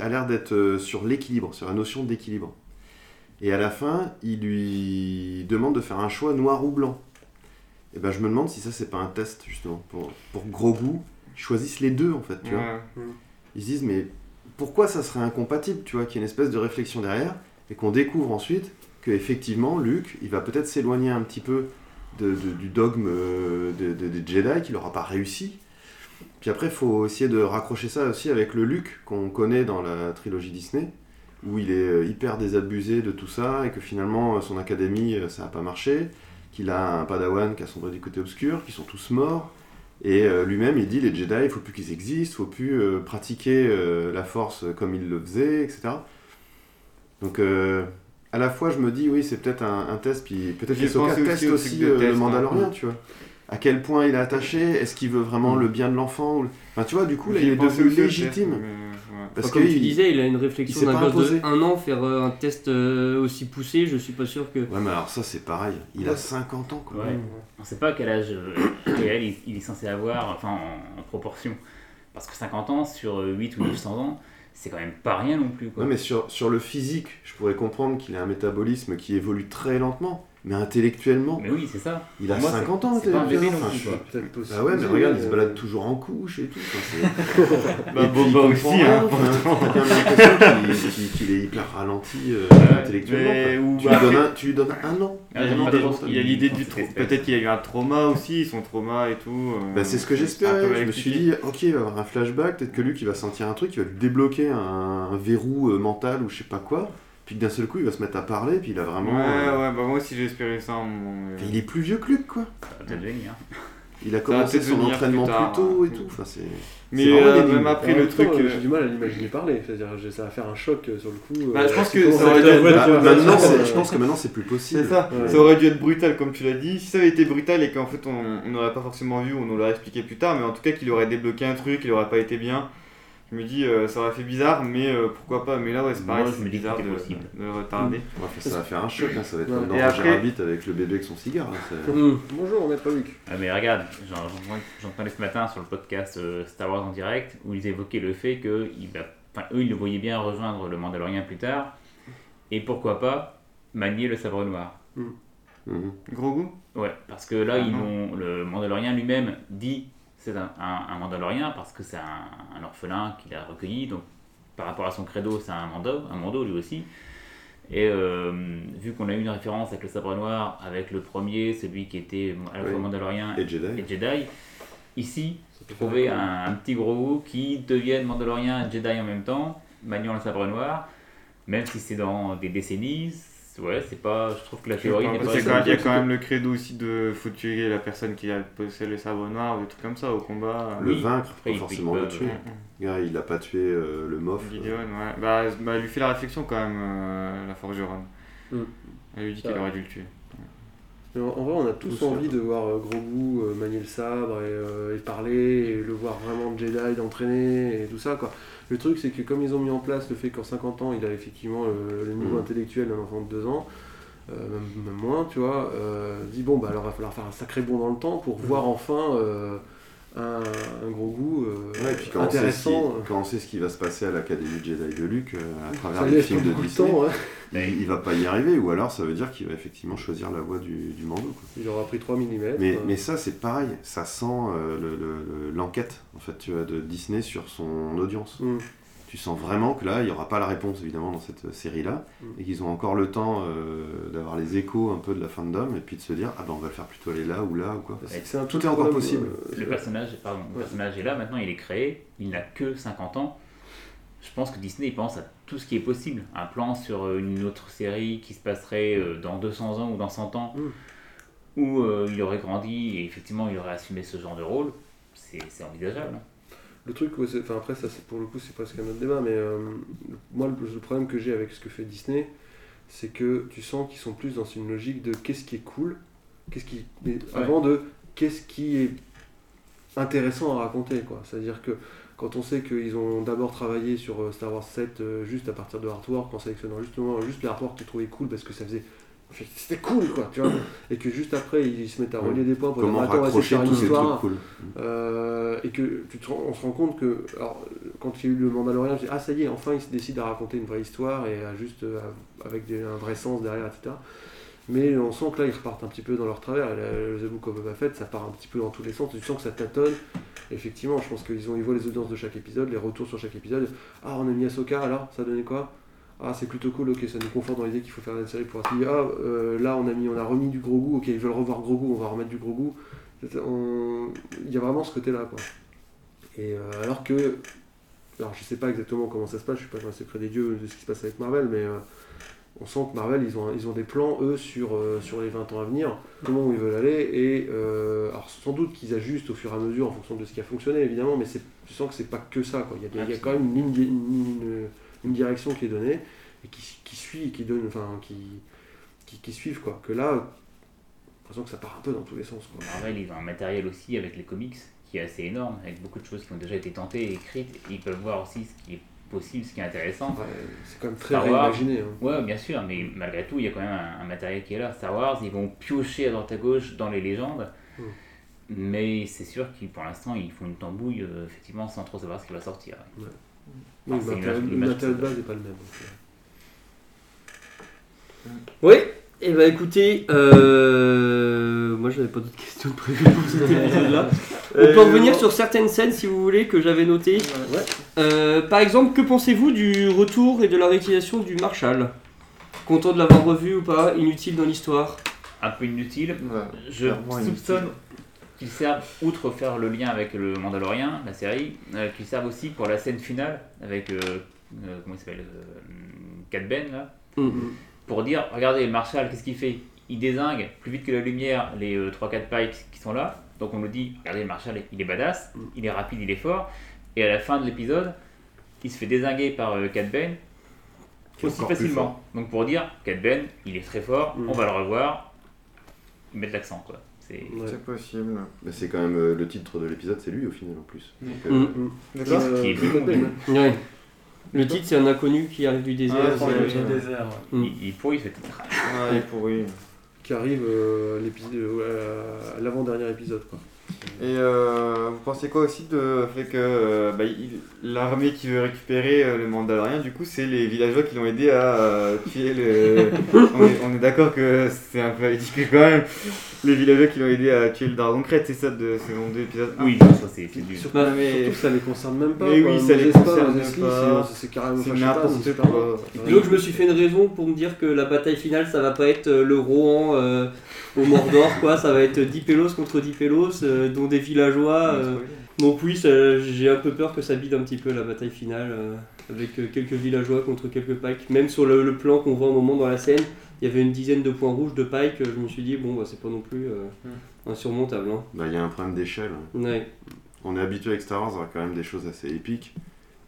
a l'air d'être euh, sur l'équilibre, sur la notion d'équilibre. Et à la fin, il lui demande de faire un choix noir ou blanc. Et ben je me demande si ça c'est pas un test justement pour, pour gros goût. Ils choisissent les deux en fait, tu vois. Ouais. Ils se disent mais pourquoi ça serait incompatible, tu vois, qu'il y ait une espèce de réflexion derrière et qu'on découvre ensuite que effectivement Luke, il va peut-être s'éloigner un petit peu de, de- du dogme euh, de- de- des Jedi, qu'il n'aura pas réussi. Puis après, il faut essayer de raccrocher ça aussi avec le Luke qu'on connaît dans la trilogie Disney, où il est euh, hyper désabusé de tout ça et que finalement euh, son académie, euh, ça n'a pas marché, qu'il a un padawan qui a sombré du côté obscur, qu'ils sont tous morts. Et lui-même, il dit les Jedi, il faut plus qu'ils existent, il faut plus pratiquer la force comme il le faisait, etc. Donc, euh, à la fois, je me dis, oui, c'est peut-être un, un test, puis peut-être que aussi teste au aussi de euh, le test, Mandalorien, hein. tu vois. À quel point il est attaché Est-ce qu'il veut vraiment le bien de l'enfant ou- Enfin, tu vois, du coup, là, il est devenu test, légitime. mais, ouais. Parce Enfin, comme que tu il- disais, il a une réflexion d'un de un an, faire euh, un test euh, aussi poussé, je suis pas sûr que. Ouais, mais alors ça, c'est pareil. Il a Ouais. 50 ans, quoi. Ouais. On sait pas quel âge euh, (coughs) réel il, est censé avoir, enfin en, en proportion. Parce que 50 ans sur euh, 8 ou 900 ans, c'est quand même pas rien non plus. Quoi. Non, mais sur, sur le physique, je pourrais comprendre qu'il a un métabolisme qui évolue très lentement, mais intellectuellement, Mais oui, c'est ça. il a moi, 50 c'est- ans, c'est pas un bébé intellectuellement. non Enfin, plus, je- quoi. Peut-être possible. Bah ouais, mais regarde, il se euh, balade toujours en couche et tout. enfin, (laughs) Bah, Et Boba aussi, hein, T'as l'impression qu'il- est hyper ralenti euh, intellectuellement. mais- quoi. tu, bah, lui donnes un, tu lui donnes un an. Ah, Il y a l'idée- trop il y a l'idée cette du. Peut-être qu'il a eu un trauma aussi, son trauma et tout. euh, Bah, c'est ce que un peu j'espérais. Je me suis dit, ok, il va y avoir un flashback, peut-être que Luke il va sentir un truc, il va lui débloquer un, un verrou euh, mental ou je sais pas quoi. Puis d'un seul coup, il va se mettre à parler, puis il a vraiment. Ouais, euh, ouais, bah moi aussi j'ai espéré ça. mais- enfin, il est plus vieux que Luke, quoi. Ça va peut-être venir. Il a commencé son entraînement plus tôt hein. et tout. Enfin, c'est. Mais euh, même après en le truc. euh, J'ai du mal à l'imaginer parler. C'est-à-dire, ça va faire un choc euh, sur le coup. Bah, je pense que ça aurait dû être- maintenant, euh, je pense que maintenant c'est plus possible. C'est ça, Ouais. ça aurait dû être brutal comme tu l'as dit. Si ça avait été brutal et qu'en fait on on n'aurait pas forcément vu, on nous l'aurait expliqué plus tard, mais en tout cas qu'il aurait débloqué un truc, il aurait pas été bien. Je me dis, euh, ça aurait fait bizarre, mais euh, pourquoi pas. Mais là, ouais, c'est pareil, c'est bizarre de, possible. de le retarder. Ouais, enfin, ça va faire un choc, hein, ça va être Ouais. comme dans Et Roger Rabbit avec le bébé avec son cigare. hein, Hum. Bonjour, maître Luc. Ah, mais regarde, j'en- j'en- j'entendais ce matin sur le podcast euh, Star Wars en direct où ils évoquaient le fait que il va- enfin, eux ils le voyaient bien rejoindre le Mandalorien plus tard et pourquoi pas manier le sabre noir. Mhm. Gros goût? Ouais, parce que là Ah ils ont le Mandalorien lui-même dit c'est un, un, un Mandalorien parce que c'est un, un orphelin qu'il a recueilli donc par rapport à son credo c'est un Mando, un Mando lui aussi. Et euh, vu qu'on a eu une référence avec le sabre noir, avec le premier, celui qui était à la fois Oui. Mandalorien Et Jedi. et Jedi. Ici, trouver un- un, petit gros qui devienne Mandalorien et Jedi en même temps, maniant le sabre noir, même si c'est dans des décennies, ouais, c'est pas. Je trouve que la théorie n'est pas. qu'il y a quand même- il y a quand même le credo aussi de faut tuer la personne qui a possédé le sabre noir ou des trucs comme ça au combat. Le Oui. vaincre, pas il- forcément il le tuer. Gars, il a pas tué euh, le mof. Gideon, ouais. Bah, bah, elle lui fait la réflexion quand même, euh, la forgeronne. Mm. Elle lui dit qu'elle aurait dû le tuer. Mais en, en vrai, on a tous Tout envie de voir euh, Grogu euh, manier le sabre et, euh, et parler, et le voir vraiment Jedi, d'entraîner et tout ça. Quoi. Le truc, c'est que comme ils ont mis en place le fait qu'en 50 ans, il a effectivement le, le niveau Mhm. intellectuel d'un enfant de 2 ans, euh, même, même moins, tu vois, euh, dit bon, bah alors il va falloir faire un sacré bond dans le temps pour voir enfin euh, un, un euh, Ouais, et puis quand on, sait ce intéressant. qui, quand on sait ce qui va se passer à l'Académie Jedi de Luke euh, à travers les films de Disney, temps, hein. il, il va pas y arriver, ou alors ça veut dire qu'il va effectivement choisir la voie du, du Mando. quoi. Il aura pris 3 mm. Mais, mais ça, c'est pareil, ça sent euh, le- le- le- l'enquête en fait, tu vois, de Disney sur son audience. Mm. Tu sens vraiment que là, il n'y aura pas la réponse évidemment dans cette série-là, Mm. et qu'ils ont encore le temps euh, d'avoir les échos un peu de la fandom, et puis de se dire, ah ben on va le faire plutôt aller là ou là ou quoi. Un Tout est encore possible. euh, Le personnage, pardon, le Ouais. personnage est là, maintenant il est créé, il n'a que 50 ans. Je pense que Disney pense à tout ce qui est possible. Un plan sur euh, une autre série qui se passerait euh, dans 200 ans ou dans 100 ans, Mm. où euh, il aurait grandi et effectivement il aurait assumé ce genre de rôle, c'est envisageable. hein. Le truc, enfin après ça c'est pour le coup c'est presque un autre débat, mais euh, moi le, le problème que j'ai avec ce que fait Disney, c'est que tu sens qu'ils sont plus dans une logique de qu'est-ce qui est cool, qu'est-ce qui, mais avant de qu'est-ce qui est intéressant à raconter quoi. C'est-à-dire que quand on sait qu'ils ont d'abord travaillé sur euh, Star Wars 7 euh, juste à partir de artwork en sélectionnant justement juste les artworks qu'ils trouvaient cool parce que ça faisait c'était cool quoi tu vois. (coughs) Et que juste après ils se mettent à relier des points pour Comment dire attends raccrocher tous ces trucs cool. Euh, et que tu te on se rend compte que alors, quand il y a eu le Mandalorian, je dis ah ça y est, enfin il se décide à raconter une vraie histoire et à juste à- avec des- un vrai sens derrière, etc. Mais on sent que là ils repartent un petit peu dans leur travers. Le The Book of Boba Fett, ça part un petit peu dans tous les sens. Tu sens que ça tâtonne. Effectivement, je pense qu'ils ont ils voient les audiences de chaque épisode, les retours sur chaque épisode. Ah on a mis Ahsoka, alors ça donnait quoi? Ah c'est plutôt cool, ok, ça nous conforte dans l'idée qu'il faut faire une série pour attirer. Ah euh, là on a mis, on a remis du gros goût, ok ils veulent revoir gros goût, on va remettre du gros goût. Il y a vraiment ce côté-là, quoi. Et euh, alors que, alors je sais pas exactement comment ça se passe, je suis pas dans le secret des dieux de ce qui se passe avec Marvel, mais euh, on sent que Marvel, ils ont, ils ont des plans, eux, sur, euh, sur les 20 ans à venir, comment ils veulent aller, et euh, alors sans doute qu'ils ajustent au fur et à mesure en fonction de ce qui a fonctionné, évidemment, mais tu sens que c'est pas que ça, quoi. Il y a, il y a quand même une, une, une- une direction qui est donnée, et qui, qui suit, et qui donne, enfin, qui, qui, qui suivent, quoi. Que là, l'impression que ça part un peu dans tous les sens, quoi. Marvel, ils ont un matériel aussi avec les comics qui est assez énorme, avec beaucoup de choses qui ont déjà été tentées et écrites. Et ils peuvent voir aussi ce qui est possible, ce qui est intéressant. Ouais, c'est quand même très réimaginé. hein. Ouais, bien sûr, mais malgré tout, il y a quand même un, un matériel qui est là. Star Wars, ils vont piocher à droite à gauche dans les légendes. Mm. Mais c'est sûr qu'ils, pour l'instant, ils font une tambouille, euh, effectivement, sans trop savoir ce qui va sortir. Oui, le matériel, le de base n'est pas le même. donc, euh. Oui, et bah écoutez, euh, moi j'avais pas d'autres questions prévues pour cet épisode-là. (laughs) On peut revenir sur certaines scènes si vous voulez que j'avais notées. Euh, par exemple, que pensez-vous du retour et de la réutilisation du Marshall? Content de l'avoir revu ou pas? Inutile dans l'histoire? Un peu inutile. Je soupçonne qu'ils servent, outre faire le lien avec le Mandalorien, la série, euh, qu'ils servent aussi pour la scène finale avec, euh, euh, comment il s'appelle, euh, Cat Ben, là, Mhm. pour dire, regardez, Marshall, qu'est-ce qu'il fait? Il désingue plus vite que la lumière les 3-4 pikes qui sont là. Donc on nous dit, regardez, Marshall, il est badass, Mm. il est rapide, il est fort. Et à la fin de l'épisode, il se fait désinguer par euh, Cat Ben est aussi facilement. Donc pour dire, Cat Ben, il est très fort, Mm. on va le revoir, mettre l'accent quoi. C'est... Ouais. Possible. Bah, c'est quand même euh, le titre de l'épisode, c'est lui au final en plus. Donc, euh. D'accord Euh, qui est Cat plus bon. ouais. Ouais. Le titre c'est un inconnu qui arrive du désert. Ah, Il désert. Mm. Il, il pourrit ce titre. Ouais, il est pourri. Qui arrive euh, euh, à l'avant-dernier épisode. Et euh, vous pensez quoi aussi de fait que euh, bah, l'armée qui veut récupérer euh, le Mandalorien, du coup, c'est les villageois qui l'ont aidé à euh, tuer le. (laughs) on est, d'accord que c'est un peu ridicule quand même. Les villageois qui l'ont aidé à tuer le dragon crête, c'est ça de saison 2 épisode? 1 Oui, ça c'est, du... Surtout, Bah, mais- surtout que ça les concerne même pas. Mais quoi. oui, ça les concerne pas. c'est- carrément pas, n'importe quoi. Donc je me suis fait une raison pour me dire que la bataille finale ça va pas être le Rohan euh, au Mordor quoi, ça va être 10 pélos contre 10 pélos euh, dont des villageois. euh. Donc oui, j'ai un peu peur que ça bide un petit peu la bataille finale euh, avec euh, quelques villageois contre quelques pikes. Même sur le, le plan qu'on voit un moment dans la scène, il y avait une dizaine de points rouges de pikes, je me suis dit bon bah c'est pas non plus euh, insurmontable. Hein. bah, il y a un problème d'échelle. Ouais. On est habitué avec Star Wars à quand même des choses assez épiques.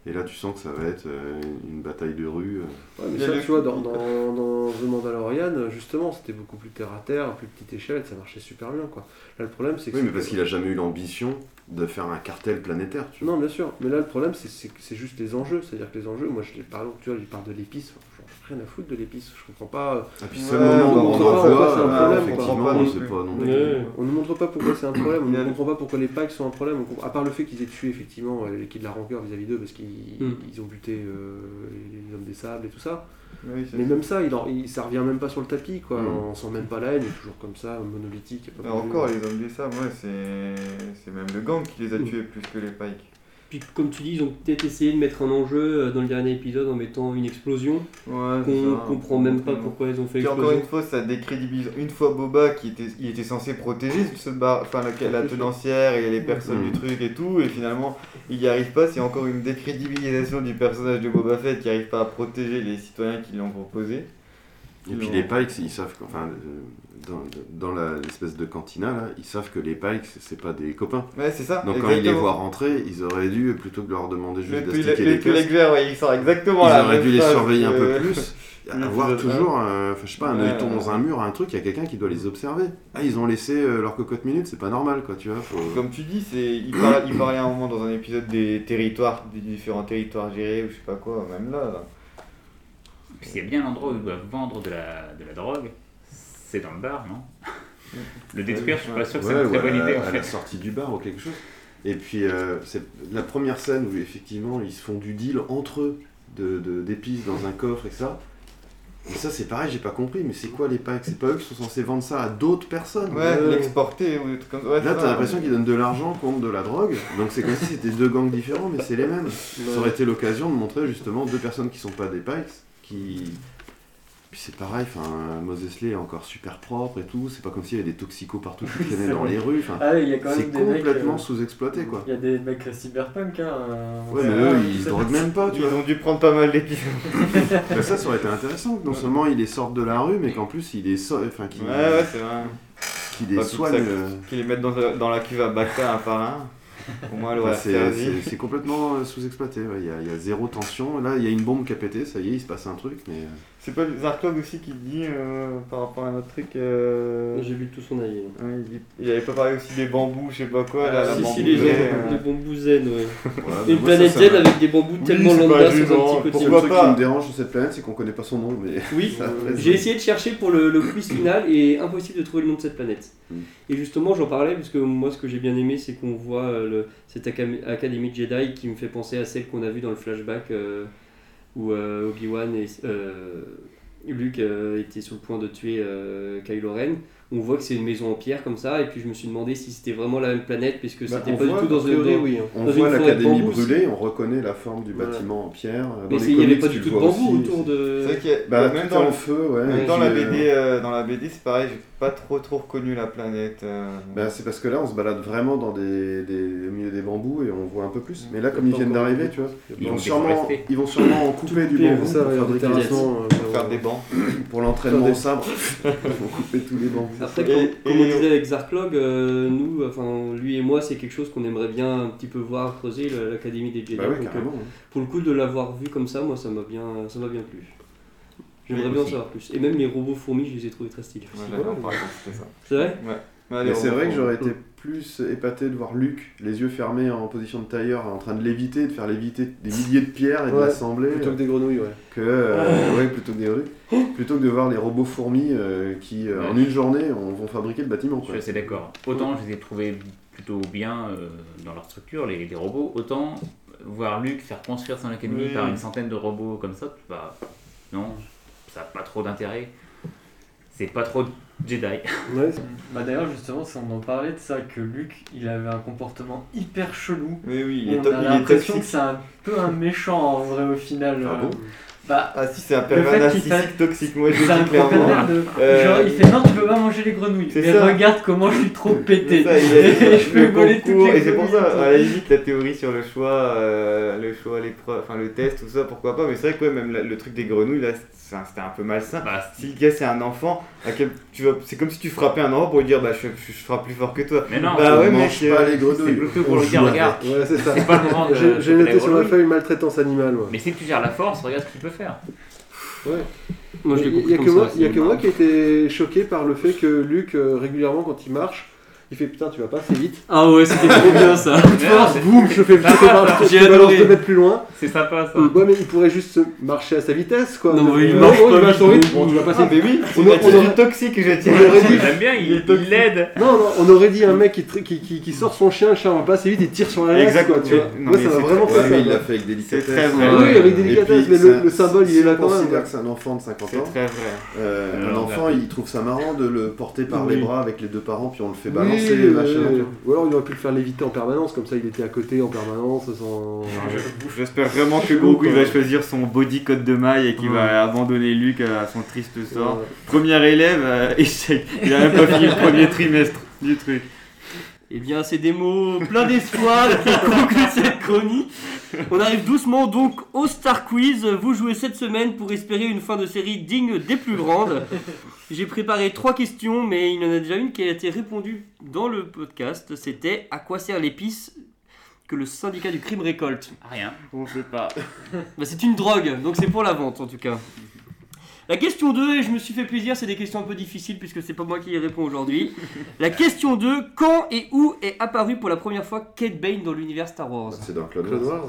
Et là, tu sens que ça va être euh, une bataille de rue. euh. Ouais, mais ça, tu vois, dans, dans, dans The Mandalorian, justement, c'était beaucoup plus terre à terre, à plus petite échelle, ça marchait super bien, quoi. Là, le problème, c'est que. Oui, mais parce qu'il a jamais eu l'ambition de faire un cartel planétaire, tu vois. Non, bien sûr, mais là, le problème, c'est- c'est que c'est juste les enjeux. C'est-à-dire que les enjeux, moi, je les parle, tu vois, il parle de l'épice, rien à foutre de l'épice, je comprends pas. Et puis, Ouais, où on on en pas pourquoi c'est un euh, problème, on ne montre pas pourquoi c'est un problème, on ne comprend pas pourquoi les Pikes sont un problème, on à part le fait qu'ils aient tué effectivement euh, l'équipe de la rancœur vis-à-vis d'eux parce qu'ils Mm. ils ont buté euh, les, hommes des sables et tout ça. Oui, Mais ça. même ça, il, en- il- ça revient même pas sur le tapis, quoi. Mm. On sent même pas la haine, il est toujours comme ça, monolithique. pas encore, les hommes des sables, ouais, c'est même le gang qui les a Mm. tués plus que les pikes. Puis comme tu dis, ils ont peut-être essayé de mettre un enjeu euh, dans le dernier épisode en mettant une explosion Ouais, c'est qu'on comprend même pas pourquoi ils ont fait Puis encore l'explosion. une fois, ça décrédibilise. Une fois Boba qui était, il était censé protéger ce bar, enfin la, la tenancière et les personnes du truc et tout, et finalement il n'y arrive pas. C'est encore une décrédibilisation du personnage de Boba Fett qui n'arrive pas à protéger les citoyens qui l'ont proposé. Et puis les Pikes, ils savent, que- enfin, euh, dans, dans l'espèce de cantina, là, ils savent que les Pikes, c'est pas des copains. Ouais, c'est ça. Donc quand ils les voient rentrer, ils auraient dû, plutôt que leur demander juste d'astiquer le les Twi'lek casques, ouais, il sort exactement ils auraient dû les surveiller un peu plus. (laughs) Avoir toujours, un, enfin, je sais pas, un Ouais, œilleton dans ouais. un mur, un truc, il y a quelqu'un qui doit les observer. Ah, ils ont laissé euh, leur cocotte minute, c'est pas normal, quoi, tu vois. faut- Comme tu dis, c'est il, il parlait à un moment dans un épisode des territoires, des différents territoires gérés ou je sais pas quoi, même là. là. A bien un endroit où ils doivent vendre de la, de la drogue, c'est dans le bar, non (laughs) Le détruire, je suis pas sûr que c'est Ouais, une très bonne à- idée en à la fait. sortie du bar ou quelque chose. Et puis, euh, c'est la première scène où effectivement ils se font du deal entre eux de- de- d'épices dans un coffre et ça. Et ça, c'est pareil, j'ai pas compris, mais c'est quoi les packs? C'est pas eux qui sont censés vendre ça à d'autres personnes Ouais, l'exporter ou des trucs comme. Ouais, Là, c'est t'as l'impression qu'ils donnent de l'argent contre de la drogue, donc c'est comme si c'était deux gangs différents, mais c'est les mêmes. Ça aurait été l'occasion de montrer justement deux personnes qui sont pas des Pikes, qui. Puis c'est pareil, enfin, Moses Lee est encore super propre et tout, c'est pas comme s'il y avait des toxicos partout (laughs) qui traînaient dans les rues, enfin, Ah, c'est complètement euh, sous-exploité quoi. Il y a des mecs cyberpunk, hein. euh, Ouais, mais eux, ils se droguent même pas, tu Ils vois. ont dû prendre pas mal d'épisodes. Bah, (laughs) (laughs) ça, ça aurait été intéressant, non seulement il les sorte de la rue, mais qu'en plus il les so- enfin, qu'il Ouais, ouais, c'est vrai. qu'il les Pas tout soigne. ça, euh, Qu'ils les mettent dans, dans la cuve à Bacta un par un. Au moins, elle enfin, aurait c'est, complètement euh, sous-exploité, ouais. il y, a, il y a zéro tension. Là, il y a une bombe qui a pété, ça y est, il se passe un truc, mais. Euh, C'est pas Zarkog aussi qui dit euh, par rapport à notre truc. euh, J'ai lu tout son avis. hein. ouais, il, dit- il avait pas parlé aussi des bambous, je sais pas quoi. là, Ah, la si, si, bambou les, zen, gens- euh. les bambous zen, ouais. (laughs) voilà, Une planète zen avec des bambous Oui, tellement c'est lambda sur gênant, un petit côté. pourquoi pas qui me dérange sur cette planète, c'est qu'on connaît pas son nom, mais. Oui, (laughs) reste- j'ai essayé de chercher pour le, le quiz final et impossible de trouver le nom de cette planète. Mm. Et justement, j'en parlais parce que moi, ce que j'ai bien aimé, c'est qu'on voit euh, le, cette académie de Jedi qui me fait penser à celle qu'on a vue dans le flashback euh, où euh, Obi-Wan et euh, Luke euh, étaient sur le point de tuer Kylo Ren. On voit que c'est une maison en pierre comme ça, et puis je me suis demandé si c'était vraiment la même planète, puisque Bah, c'était pas du tout dans a priori, une. oui, On dans voit une forêt de l'académie bambous. brûlée, on reconnaît la forme du Voilà. bâtiment en pierre. Dans Mais il n'y avait pas du tout de bambou aussi. autour de. C'est vrai qu'il y a- Bah, même tout dans le- feu, ouais. même dans la euh, BD, euh, dans la BD, c'est pareil, j'ai pas trop trop reconnu la planète. euh. Bah, c'est parce que là, on se balade vraiment dans des, des- au milieu des bambous et on voit un peu plus. Mais là, comme ils viennent d'arriver, tu vois, ils vont, sûrement, vont couper. ils vont sûrement en couper du bambou pour fabriquer des- littéralement, euh, Pour faire des bancs. (coughs) pour l'entraînement au des- (laughs) sabre. Couper tous les bambous. Après, Et- comme, et- comme on disait avec Zarklog, euh, nous, enfin lui et moi, c'est quelque chose qu'on aimerait bien un petit peu voir creuser l'Académie des Jedi. Bah ouais, Donc, euh, pour le coup, de l'avoir vu comme ça, moi, ça m'a bien, ça m'a bien plu. J'aimerais bien en savoir plus. Et même les robots fourmis, je les ai trouvés très stylés. Ouais. C'est vrai? Mais c'est vrai que j'aurais été plus épaté de voir Luke, les yeux fermés en position de tailleur, en train de léviter, de faire léviter des milliers de pierres et de Ouais, l'assembler. Plutôt que des grenouilles, ouais. que euh, ouais, plutôt que des rues, plutôt que de voir les robots fourmis euh, qui euh, en une journée on, vont fabriquer le bâtiment. Je Quoi. suis assez d'accord. Autant je les ai trouvés plutôt bien euh, dans leur structure, les, les robots, autant voir Luc faire construire son académie Oui. par une centaine de robots comme ça, bah non, ça n'a pas trop d'intérêt. C'est pas trop Jedi. Ouais, (laughs) Bah d'ailleurs justement si on en parlait de ça que Luke il avait un comportement hyper chelou. Oui, oui, il est, On a il est l'impression que c'est un peu un méchant en vrai au final. Ah euh. bon Bah, Ah si, c'est un Le pervers narcissique toxique, moi je un dis clairement. pervers de. Euh, Genre, il fait non, tu peux pas manger les grenouilles. Mais ça. regarde comment je suis trop pété. Ça, il (laughs) a- je peux le voler toutes concours, les et c'est pour ça, à la limite, la théorie sur le choix, euh, le choix, l'épreuve, enfin le test, tout ça, pourquoi pas, mais c'est vrai que ouais, même la- le truc des grenouilles, là, c'était un peu malsain. Bah, Si le gars c'est un enfant, tu vas- c'est comme si tu frappais un enfant pour lui dire bah je, je, je frappe plus fort que toi. Mais non, bah ouais, mec, mange pas euh, les grenouilles. c'est plutôt pour le dire, regarde. Ouais, c'est ça. C'est pas le moment de. J'ai noté sur ma feuille maltraitance animale. moi. Mais si tu gères la force, regarde ce qu'il peut faire. Moi, je l'ai Il y compris a que moi, c'est il y a que moi marrant. qui ai été choqué par le fait que Luc, euh, régulièrement, quand il marche, il fait putain, tu vas pas assez vite. Ah ouais, c'était trop (laughs) bien ça. Coup de force, boum, je fais, je te fais Sympa, marcher, ça. je te J'ai balance adoré. deux mètres plus loin. C'est sympa ça. Ouais, mais il pourrait juste marcher à sa vitesse, quoi. Non, mais il Euh, marche pas il marche vite. trop vite. Bon, tu vas passer. Mais oui, On c'est aurait- toxique, je tiens. J'aime bien, il il l'aide. Non, non, on aurait dit un mec qui, sort son chien, le chien va pas assez vite et tire sur la laisse, Exact, quoi, tu vois. non, Moi, mais ça va c'est vraiment Ouais, ça. il l'a fait avec délicatesse. C'est oui, avec délicatesse, mais le, le symbole, il est là quand même. considère quoi. que c'est un enfant de 50 C'est ans. très vrai. Euh, un enfant, il trouve ça marrant de le porter par les bras avec les deux parents, puis on le fait Oui, balancer, oui, machin. oui. tu vois. Ou alors il aurait pu le faire léviter en permanence, comme ça il était à côté en permanence sans. J'espère vraiment que Goku il va choisir son body code de maille et qu'il va abandonner Luke à son triste sort. Ouais. Premier élève, euh, (laughs) échec. Il a même pas fini le premier trimestre du truc. Eh bien, c'est des mots pleins d'espoir qui concluent cette chronique. On arrive doucement donc au Star Quiz. Vous jouez cette semaine pour espérer une fin de série digne des plus grandes. J'ai préparé trois questions, mais il y en a déjà une qui a été répondue dans le podcast. C'était à quoi sert l'épice que le syndicat du crime récolte Rien. On sait pas. (laughs) Bah, c'est une drogue, donc c'est pour la vente en tout cas. La question 2, et je me suis fait plaisir, c'est des questions un peu difficiles puisque c'est pas moi qui y réponds aujourd'hui. (laughs) La question 2, quand et où est apparu pour la première fois Kate Bane dans l'univers Star Wars C'est dans Clone Wars. Wars.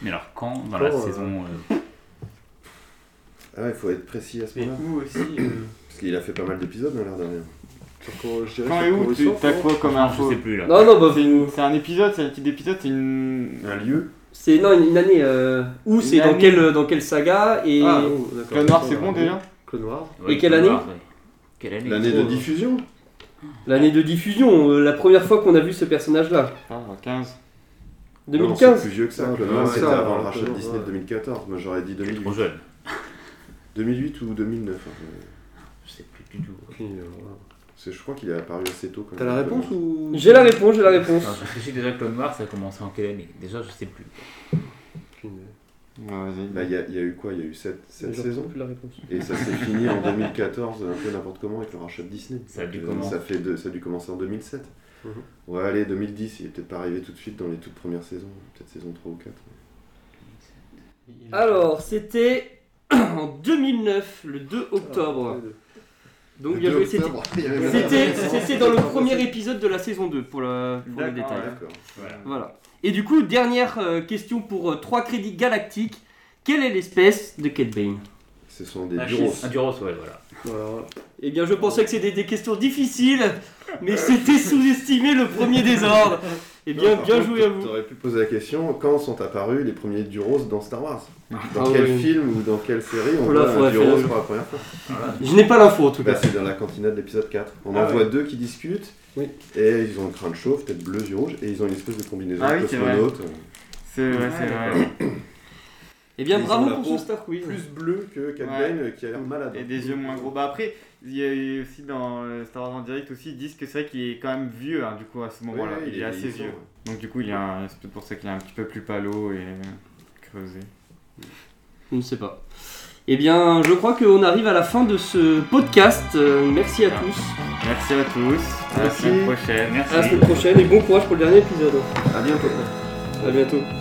Mais alors quand Dans Quand, la euh, saison. euh, Ah ouais, il faut être précis à ce Mais moment-là. où aussi euh, Parce qu'il a fait pas mal d'épisodes dans l'air dernière. Je Quand et où tu- T'as non quoi comme Je info sais plus là. Non, non, bah, C'est une- c'est un épisode, c'est un petit épisode, c'est une. Un lieu c'est non, une année. euh, où Une c'est dans année. quelle, dans quelle saga et, Ah, oh, d'accord. Clone Noir, c'est bon déjà Clone Wars. Ouais, Et quelle année Wars, ouais. Quelle année L'année de diffusion l'année de diffusion, euh, la première fois qu'on a vu ce personnage-là Ah, 15. Non, 2015 c'est plus vieux que ça. Ah, Clone ouais, Wars, ça, c'était avant le Clone rachat de Wars, Disney ouais. de 2014. Moi, j'aurais dit Trop 2008. jeune. 2008 ou 2009. hein. Du tout. Euh, Je crois qu'il est apparu assez tôt. quand T'as la réponse ou J'ai la réponse, j'ai la réponse. Non, je réfléchis déjà Clone Wars, ça a commencé en quelle année? Déjà, je sais plus. Ouais, vas-y. Bah, il y, a- il y a eu quoi? Il y a eu 7, Je retrouve saisons? plus la réponse. Et ça s'est fini en 2014, un peu n'importe comment, avec le rachat de Disney. Ça a dû Donc, euh, comment ça, fait de- ça a dû commencer en 2007. Mhm. Ouais, allez, 2010, il est peut-être pas arrivé tout de suite dans les toutes premières saisons, peut-être saison 3 ou 4. Alors, c'était (clears throat) en 2009, le 2 octobre. Donc, bien joué, c'était. C'était c'était dans le premier épisode de la saison 2 pour le, pour le D'accord, détail. D'accord. Voilà. Voilà. Et du coup, dernière euh, question pour 3 crédits galactiques. Quelle est l'espèce de Kate Bane? Ce sont des bureaux. Un Duros, ouais, voilà. Voilà. Eh bien, je pensais que c'était des questions difficiles, mais c'était sous-estimé le premier désordre. Eh bien, Non, bien joué à vous. T'aurais pu poser la question quand sont apparus les premiers Duros dans Star Wars? Dans Ah quel oui. film ou dans quelle série on voit un Duros pour la première fois? Je n'ai pas l'info en tout Bah, cas. C'est dans la cantina de l'épisode 4. On Ah en ouais. voit deux qui discutent, Oui. et ils ont un crâne chauve, tête bleue, yeux rouges, et ils ont une espèce de combinaison Ah oui, cosmonaute. C'est vrai, c'est vrai. (clears throat) Eh bien, bravo pour ce Star Quiz. Plus bleu que Ouais. Bane, qui a l'air malade. Et des yeux moins gros. Bah après, il y a eu aussi dans euh, Star Wars en direct aussi, ils disent que c'est vrai qu'il est quand même vieux hein, du coup à ce moment-là. Ouais, il, est assez vieux. ouais. Donc du coup, il est un- c'est peut-être pour ça qu'il est un petit peu plus palo et creusé. Je ne sais pas. Eh bien, je crois qu'on arrive à la fin de ce podcast. Euh, merci à tous. Merci à tous. À la Merci. semaine prochaine. À la semaine prochaine et bon courage pour le dernier épisode. À bientôt. À bientôt.